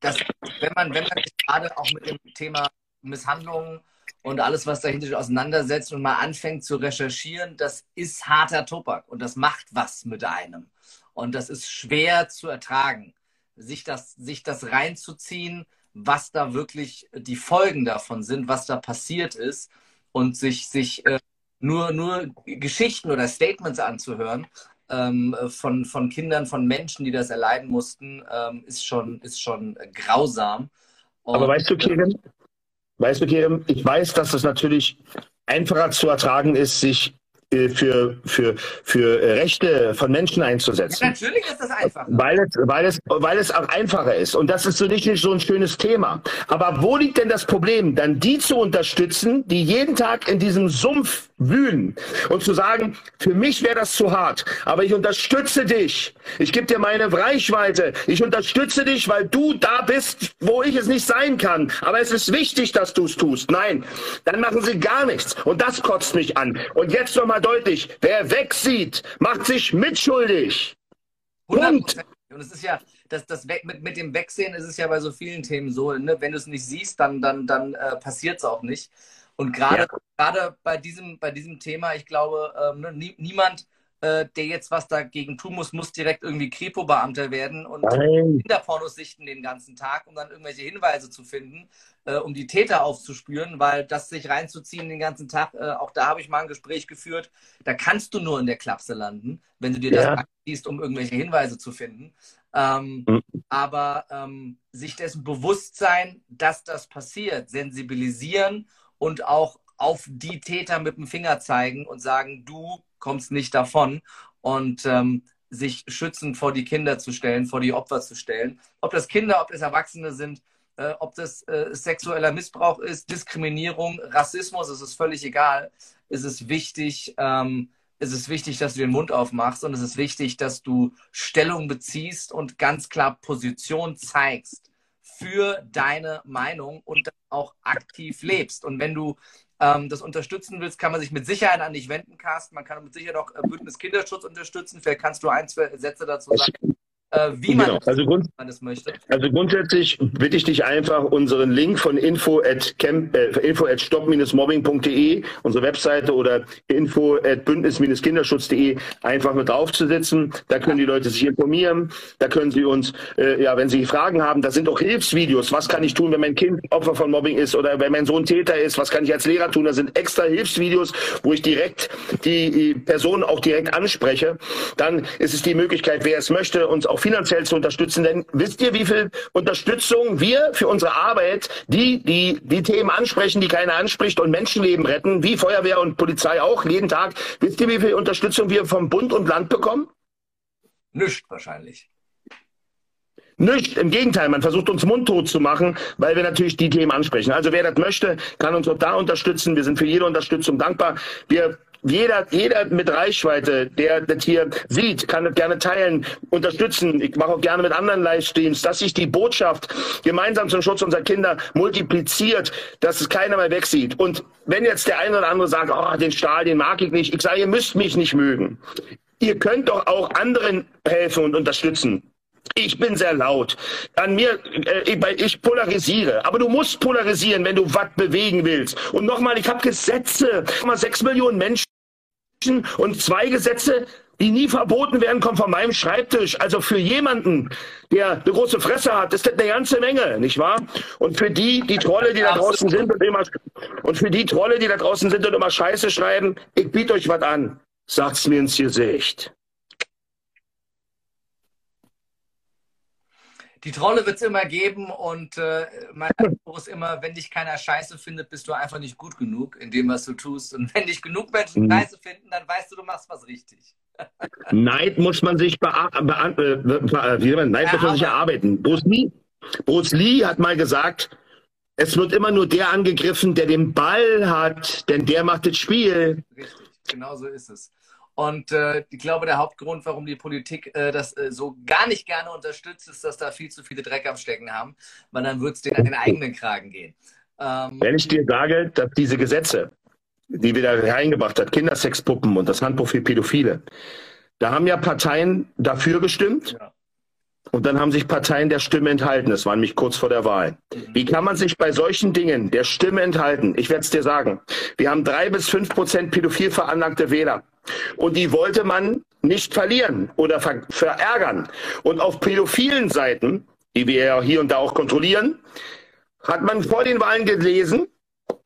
das, wenn man, wenn man gerade auch mit dem Thema Misshandlungen und alles, was dahinter steht, auseinandersetzt und mal anfängt zu recherchieren, das ist harter Tobak und das macht was mit einem. Und das ist schwer zu ertragen, sich das, sich das reinzuziehen, was da wirklich die Folgen davon sind, was da passiert ist und sich, sich äh, nur, nur Geschichten oder Statements anzuhören ähm, von, von Kindern, von Menschen, die das erleiden mussten, ähm, ist, schon, ist schon grausam. Und, Aber weißt du, Kevin, Weißt du, Kerem, ich weiß, dass es natürlich einfacher zu ertragen ist, sich äh, für, für, für Rechte von Menschen einzusetzen. Ja, natürlich ist das einfach. Weil es, weil, es, weil es auch einfacher ist. Und das ist so nicht so ein schönes Thema. Aber wo liegt denn das Problem, dann die zu unterstützen, die jeden Tag in diesem Sumpf wühlen und zu sagen, für mich wäre das zu hart, aber ich unterstütze dich. Ich gebe dir meine Reichweite. Ich unterstütze dich, weil du da bist, wo ich es nicht sein kann. Aber es ist wichtig, dass du es tust. Nein, dann machen sie gar nichts. Und das kotzt mich an. Und jetzt nochmal deutlich, wer wegsieht, macht sich mitschuldig. Punkt. Und es ist ja, das, das mit, mit dem Wegsehen ist es ja bei so vielen Themen so, ne? wenn du es nicht siehst, dann, dann, dann äh, passiert es auch nicht. Und gerade ja. gerade bei diesem, bei diesem Thema, ich glaube, ähm, ne, nie, niemand, äh, der jetzt was dagegen tun muss, muss direkt irgendwie Kripo-Beamter werden und Kinderpornos sichten den ganzen Tag, um dann irgendwelche Hinweise zu finden, äh, um die Täter aufzuspüren, weil das sich reinzuziehen den ganzen Tag, äh, auch da habe ich mal ein Gespräch geführt, da kannst du nur in der Klapse landen, wenn du dir ja. das siehst, um irgendwelche Hinweise zu finden. Ähm, mhm. Aber ähm, sich dessen bewusst sein, dass das passiert, sensibilisieren und auch auf die Täter mit dem Finger zeigen und sagen, du kommst nicht davon und ähm, sich schützend vor die Kinder zu stellen, vor die Opfer zu stellen. Ob das Kinder, ob das Erwachsene sind, äh, ob das äh, sexueller Missbrauch ist, Diskriminierung, Rassismus, es ist völlig egal. Es ist wichtig, ähm, es ist wichtig, dass du den Mund aufmachst und es ist wichtig, dass du Stellung beziehst und ganz klar Position zeigst für deine Meinung und auch aktiv lebst. Und wenn du ähm, das unterstützen willst, kann man sich mit Sicherheit an dich wenden, Carsten. Man kann mit Sicherheit auch äh, Bündnis Kinderschutz unterstützen. Vielleicht kannst du ein, zwei Sätze dazu sagen äh, wie man, genau. also grund das möchte. Also grundsätzlich bitte ich dich einfach, unseren Link von info at, äh, info at stop-mobbing.de, unsere Webseite oder info at bündnis-kinderschutz.de einfach mit draufzusetzen. Da können die Leute sich informieren. Da können sie uns, äh, ja, wenn sie Fragen haben, da sind auch Hilfsvideos. Was kann ich tun, wenn mein Kind Opfer von Mobbing ist oder wenn mein Sohn Täter ist? Was kann ich als Lehrer tun? Da sind extra Hilfsvideos, wo ich direkt die Person auch direkt anspreche. Dann ist es die Möglichkeit, wer es möchte, uns auch finanziell zu unterstützen. Denn wisst ihr, wie viel Unterstützung wir für unsere Arbeit, die, die die Themen ansprechen, die keiner anspricht und Menschenleben retten, wie Feuerwehr und Polizei auch jeden Tag, wisst ihr, wie viel Unterstützung wir vom Bund und Land bekommen? Nicht wahrscheinlich. Nicht, im Gegenteil, man versucht uns mundtot zu machen, weil wir natürlich die Themen ansprechen. Also wer das möchte, kann uns auch da unterstützen. Wir sind für jede Unterstützung dankbar. Wir jeder, jeder mit Reichweite, der das hier sieht, kann das gerne teilen, unterstützen. Ich mache auch gerne mit anderen Livestreams, dass sich die Botschaft gemeinsam zum Schutz unserer Kinder multipliziert, dass es keiner mehr wegsieht. Und wenn jetzt der eine oder andere sagt, oh, den Stahl, den mag ich nicht, ich sage, ihr müsst mich nicht mögen. Ihr könnt doch auch anderen helfen und unterstützen. Ich bin sehr laut. An mir, äh, ich polarisiere. Aber du musst polarisieren, wenn du was bewegen willst. Und nochmal, ich habe Gesetze. Sechs Millionen Menschen und zwei Gesetze, die nie verboten werden, kommen von meinem Schreibtisch. Also für jemanden, der eine große Fresse hat, ist das eine ganze Menge, nicht wahr? Und für die, die Trolle, die da draußen sind und immer, und für die Trolle, die da draußen sind und immer Scheiße schreiben, ich biete euch was an. Sagt's mir ins Gesicht. Die Trolle wird es immer geben und äh, mein Anspruch ist immer, wenn dich keiner scheiße findet, bist du einfach nicht gut genug in dem, was du tust. Und wenn dich genug Menschen mhm. scheiße finden, dann weißt du, du machst was richtig. (laughs) Neid muss man sich, bea be be Neid muss man sich erarbeiten. Bruce Lee, Bruce Lee hat mal gesagt, es wird immer nur der angegriffen, der den Ball hat, denn der macht das Spiel. Richtig, genau so ist es. Und äh, ich glaube, der Hauptgrund, warum die Politik äh, das äh, so gar nicht gerne unterstützt, ist, dass da viel zu viele Dreck am Stecken haben, weil dann wird es denen an den eigenen Kragen gehen. Ähm, Wenn ich dir sage, dass diese Gesetze, die wir da reingebracht hat, Kindersexpuppen und das Handbuch für Pädophile, da haben ja Parteien dafür gestimmt. Ja. Und dann haben sich Parteien der Stimme enthalten. Das war nämlich kurz vor der Wahl. Mhm. Wie kann man sich bei solchen Dingen der Stimme enthalten? Ich werde es dir sagen. Wir haben drei bis fünf Prozent pädophil veranlagte Wähler. Und die wollte man nicht verlieren oder ver verärgern. Und auf pädophilen Seiten, die wir ja hier und da auch kontrollieren, hat man vor den Wahlen gelesen,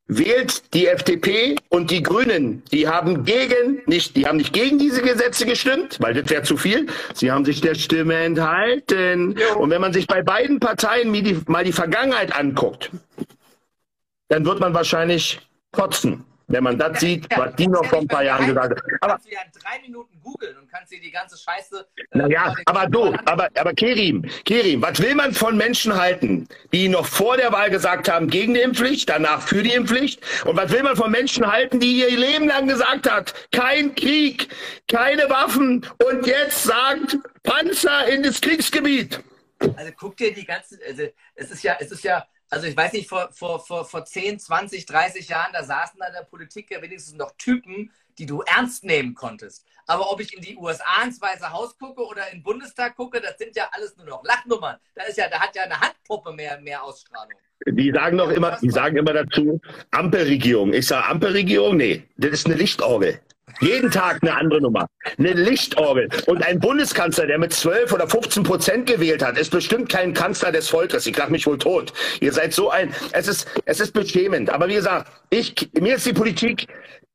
wählt die FDP und die Grünen. Die haben gegen, nicht, die haben nicht gegen diese Gesetze gestimmt, weil das wäre zu viel. Sie haben sich der Stimme enthalten. Und wenn man sich bei beiden Parteien mal die, mal die Vergangenheit anguckt, dann wird man wahrscheinlich kotzen wenn man das sieht, was die noch vor ein paar Jahren gesagt haben. Aber kannst du ja in drei Minuten googeln und kannst dir die ganze Scheiße. Äh, naja, aber du, aber, aber Kerim, Kerim, was will man von Menschen halten, die noch vor der Wahl gesagt haben, gegen die Impfpflicht, danach für die Impfpflicht? Und was will man von Menschen halten, die ihr Leben lang gesagt hat, kein Krieg, keine Waffen und jetzt sagt, Panzer in das Kriegsgebiet? Also guck dir die ganze, also es ist ja, es ist ja, also ich weiß nicht, vor, vor, vor, vor 10, 20, 30 Jahren, da saßen da in der Politik ja wenigstens noch Typen, die du ernst nehmen konntest. Aber ob ich in die USA ins Weiße Haus gucke oder in den Bundestag gucke, das sind ja alles nur noch Lachnummern. Da ist ja, da hat ja eine Handpuppe mehr, mehr Ausstrahlung. Die sagen doch immer, die sagen immer dazu, Ampelregierung. Ich sage Ampelregierung, nee, das ist eine Lichtorgel. Jeden Tag eine andere Nummer. Eine Lichtorgel. Und ein Bundeskanzler, der mit 12 oder 15 Prozent gewählt hat, ist bestimmt kein Kanzler des Volkes. Ich lach mich wohl tot. Ihr seid so ein, es ist, es ist beschämend. Aber wie gesagt, ich, mir ist die Politik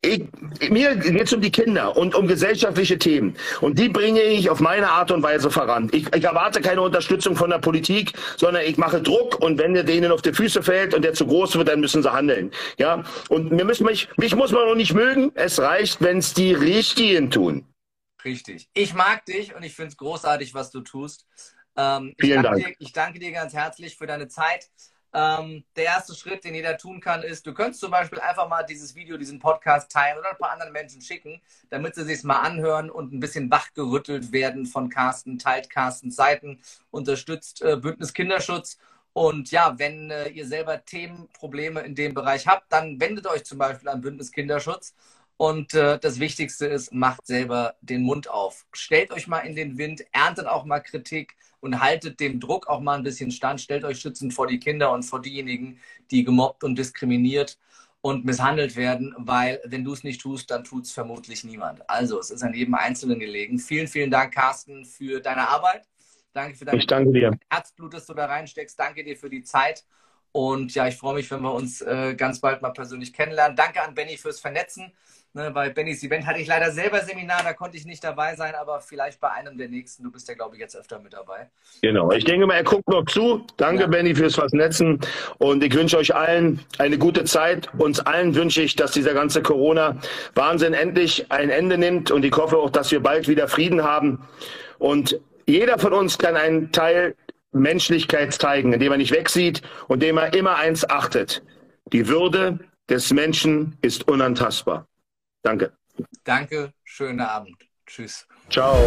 ich, mir geht es um die Kinder und um gesellschaftliche Themen. Und die bringe ich auf meine Art und Weise voran. Ich, ich, erwarte keine Unterstützung von der Politik, sondern ich mache Druck und wenn der denen auf die Füße fällt und der zu groß wird, dann müssen sie handeln. Ja, und wir müssen mich, mich muss man auch nicht mögen. Es reicht, wenn es die Richtigen tun. Richtig. Ich mag dich und ich finde es großartig, was du tust. Ähm, Vielen Dank. Dir, ich danke dir ganz herzlich für deine Zeit. Ähm, der erste Schritt, den jeder tun kann, ist, du könntest zum Beispiel einfach mal dieses Video, diesen Podcast teilen oder ein paar anderen Menschen schicken, damit sie sich mal anhören und ein bisschen wachgerüttelt werden von Carsten, teilt Carstens Seiten, unterstützt äh, Bündnis Kinderschutz. Und ja, wenn äh, ihr selber Themen, Probleme in dem Bereich habt, dann wendet euch zum Beispiel an Bündnis Kinderschutz. Und äh, das Wichtigste ist, macht selber den Mund auf. Stellt euch mal in den Wind, erntet auch mal Kritik und haltet dem Druck auch mal ein bisschen stand. Stellt euch schützend vor die Kinder und vor diejenigen, die gemobbt und diskriminiert und misshandelt werden, weil wenn du es nicht tust, dann tut es vermutlich niemand. Also es ist an jedem Einzelnen gelegen. Vielen, vielen Dank, Carsten, für deine Arbeit. Danke für dein ich danke dir. Herzblut, das du da reinsteckst. Danke dir für die Zeit. Und ja, ich freue mich, wenn wir uns äh, ganz bald mal persönlich kennenlernen. Danke an Benny fürs Vernetzen. Ne, bei Bennys Event hatte ich leider selber Seminar, da konnte ich nicht dabei sein, aber vielleicht bei einem der nächsten. Du bist ja, glaube ich, jetzt öfter mit dabei. Genau, ich denke mal, er guckt noch zu. Danke, ja. Benny, fürs Vernetzen. Und ich wünsche euch allen eine gute Zeit. Uns allen wünsche ich, dass dieser ganze Corona-Wahnsinn endlich ein Ende nimmt. Und ich hoffe auch, dass wir bald wieder Frieden haben. Und jeder von uns kann einen Teil Menschlichkeit zeigen, indem er nicht wegsieht und indem er immer eins achtet. Die Würde des Menschen ist unantastbar. Danke. Danke, schönen Abend. Tschüss. Ciao.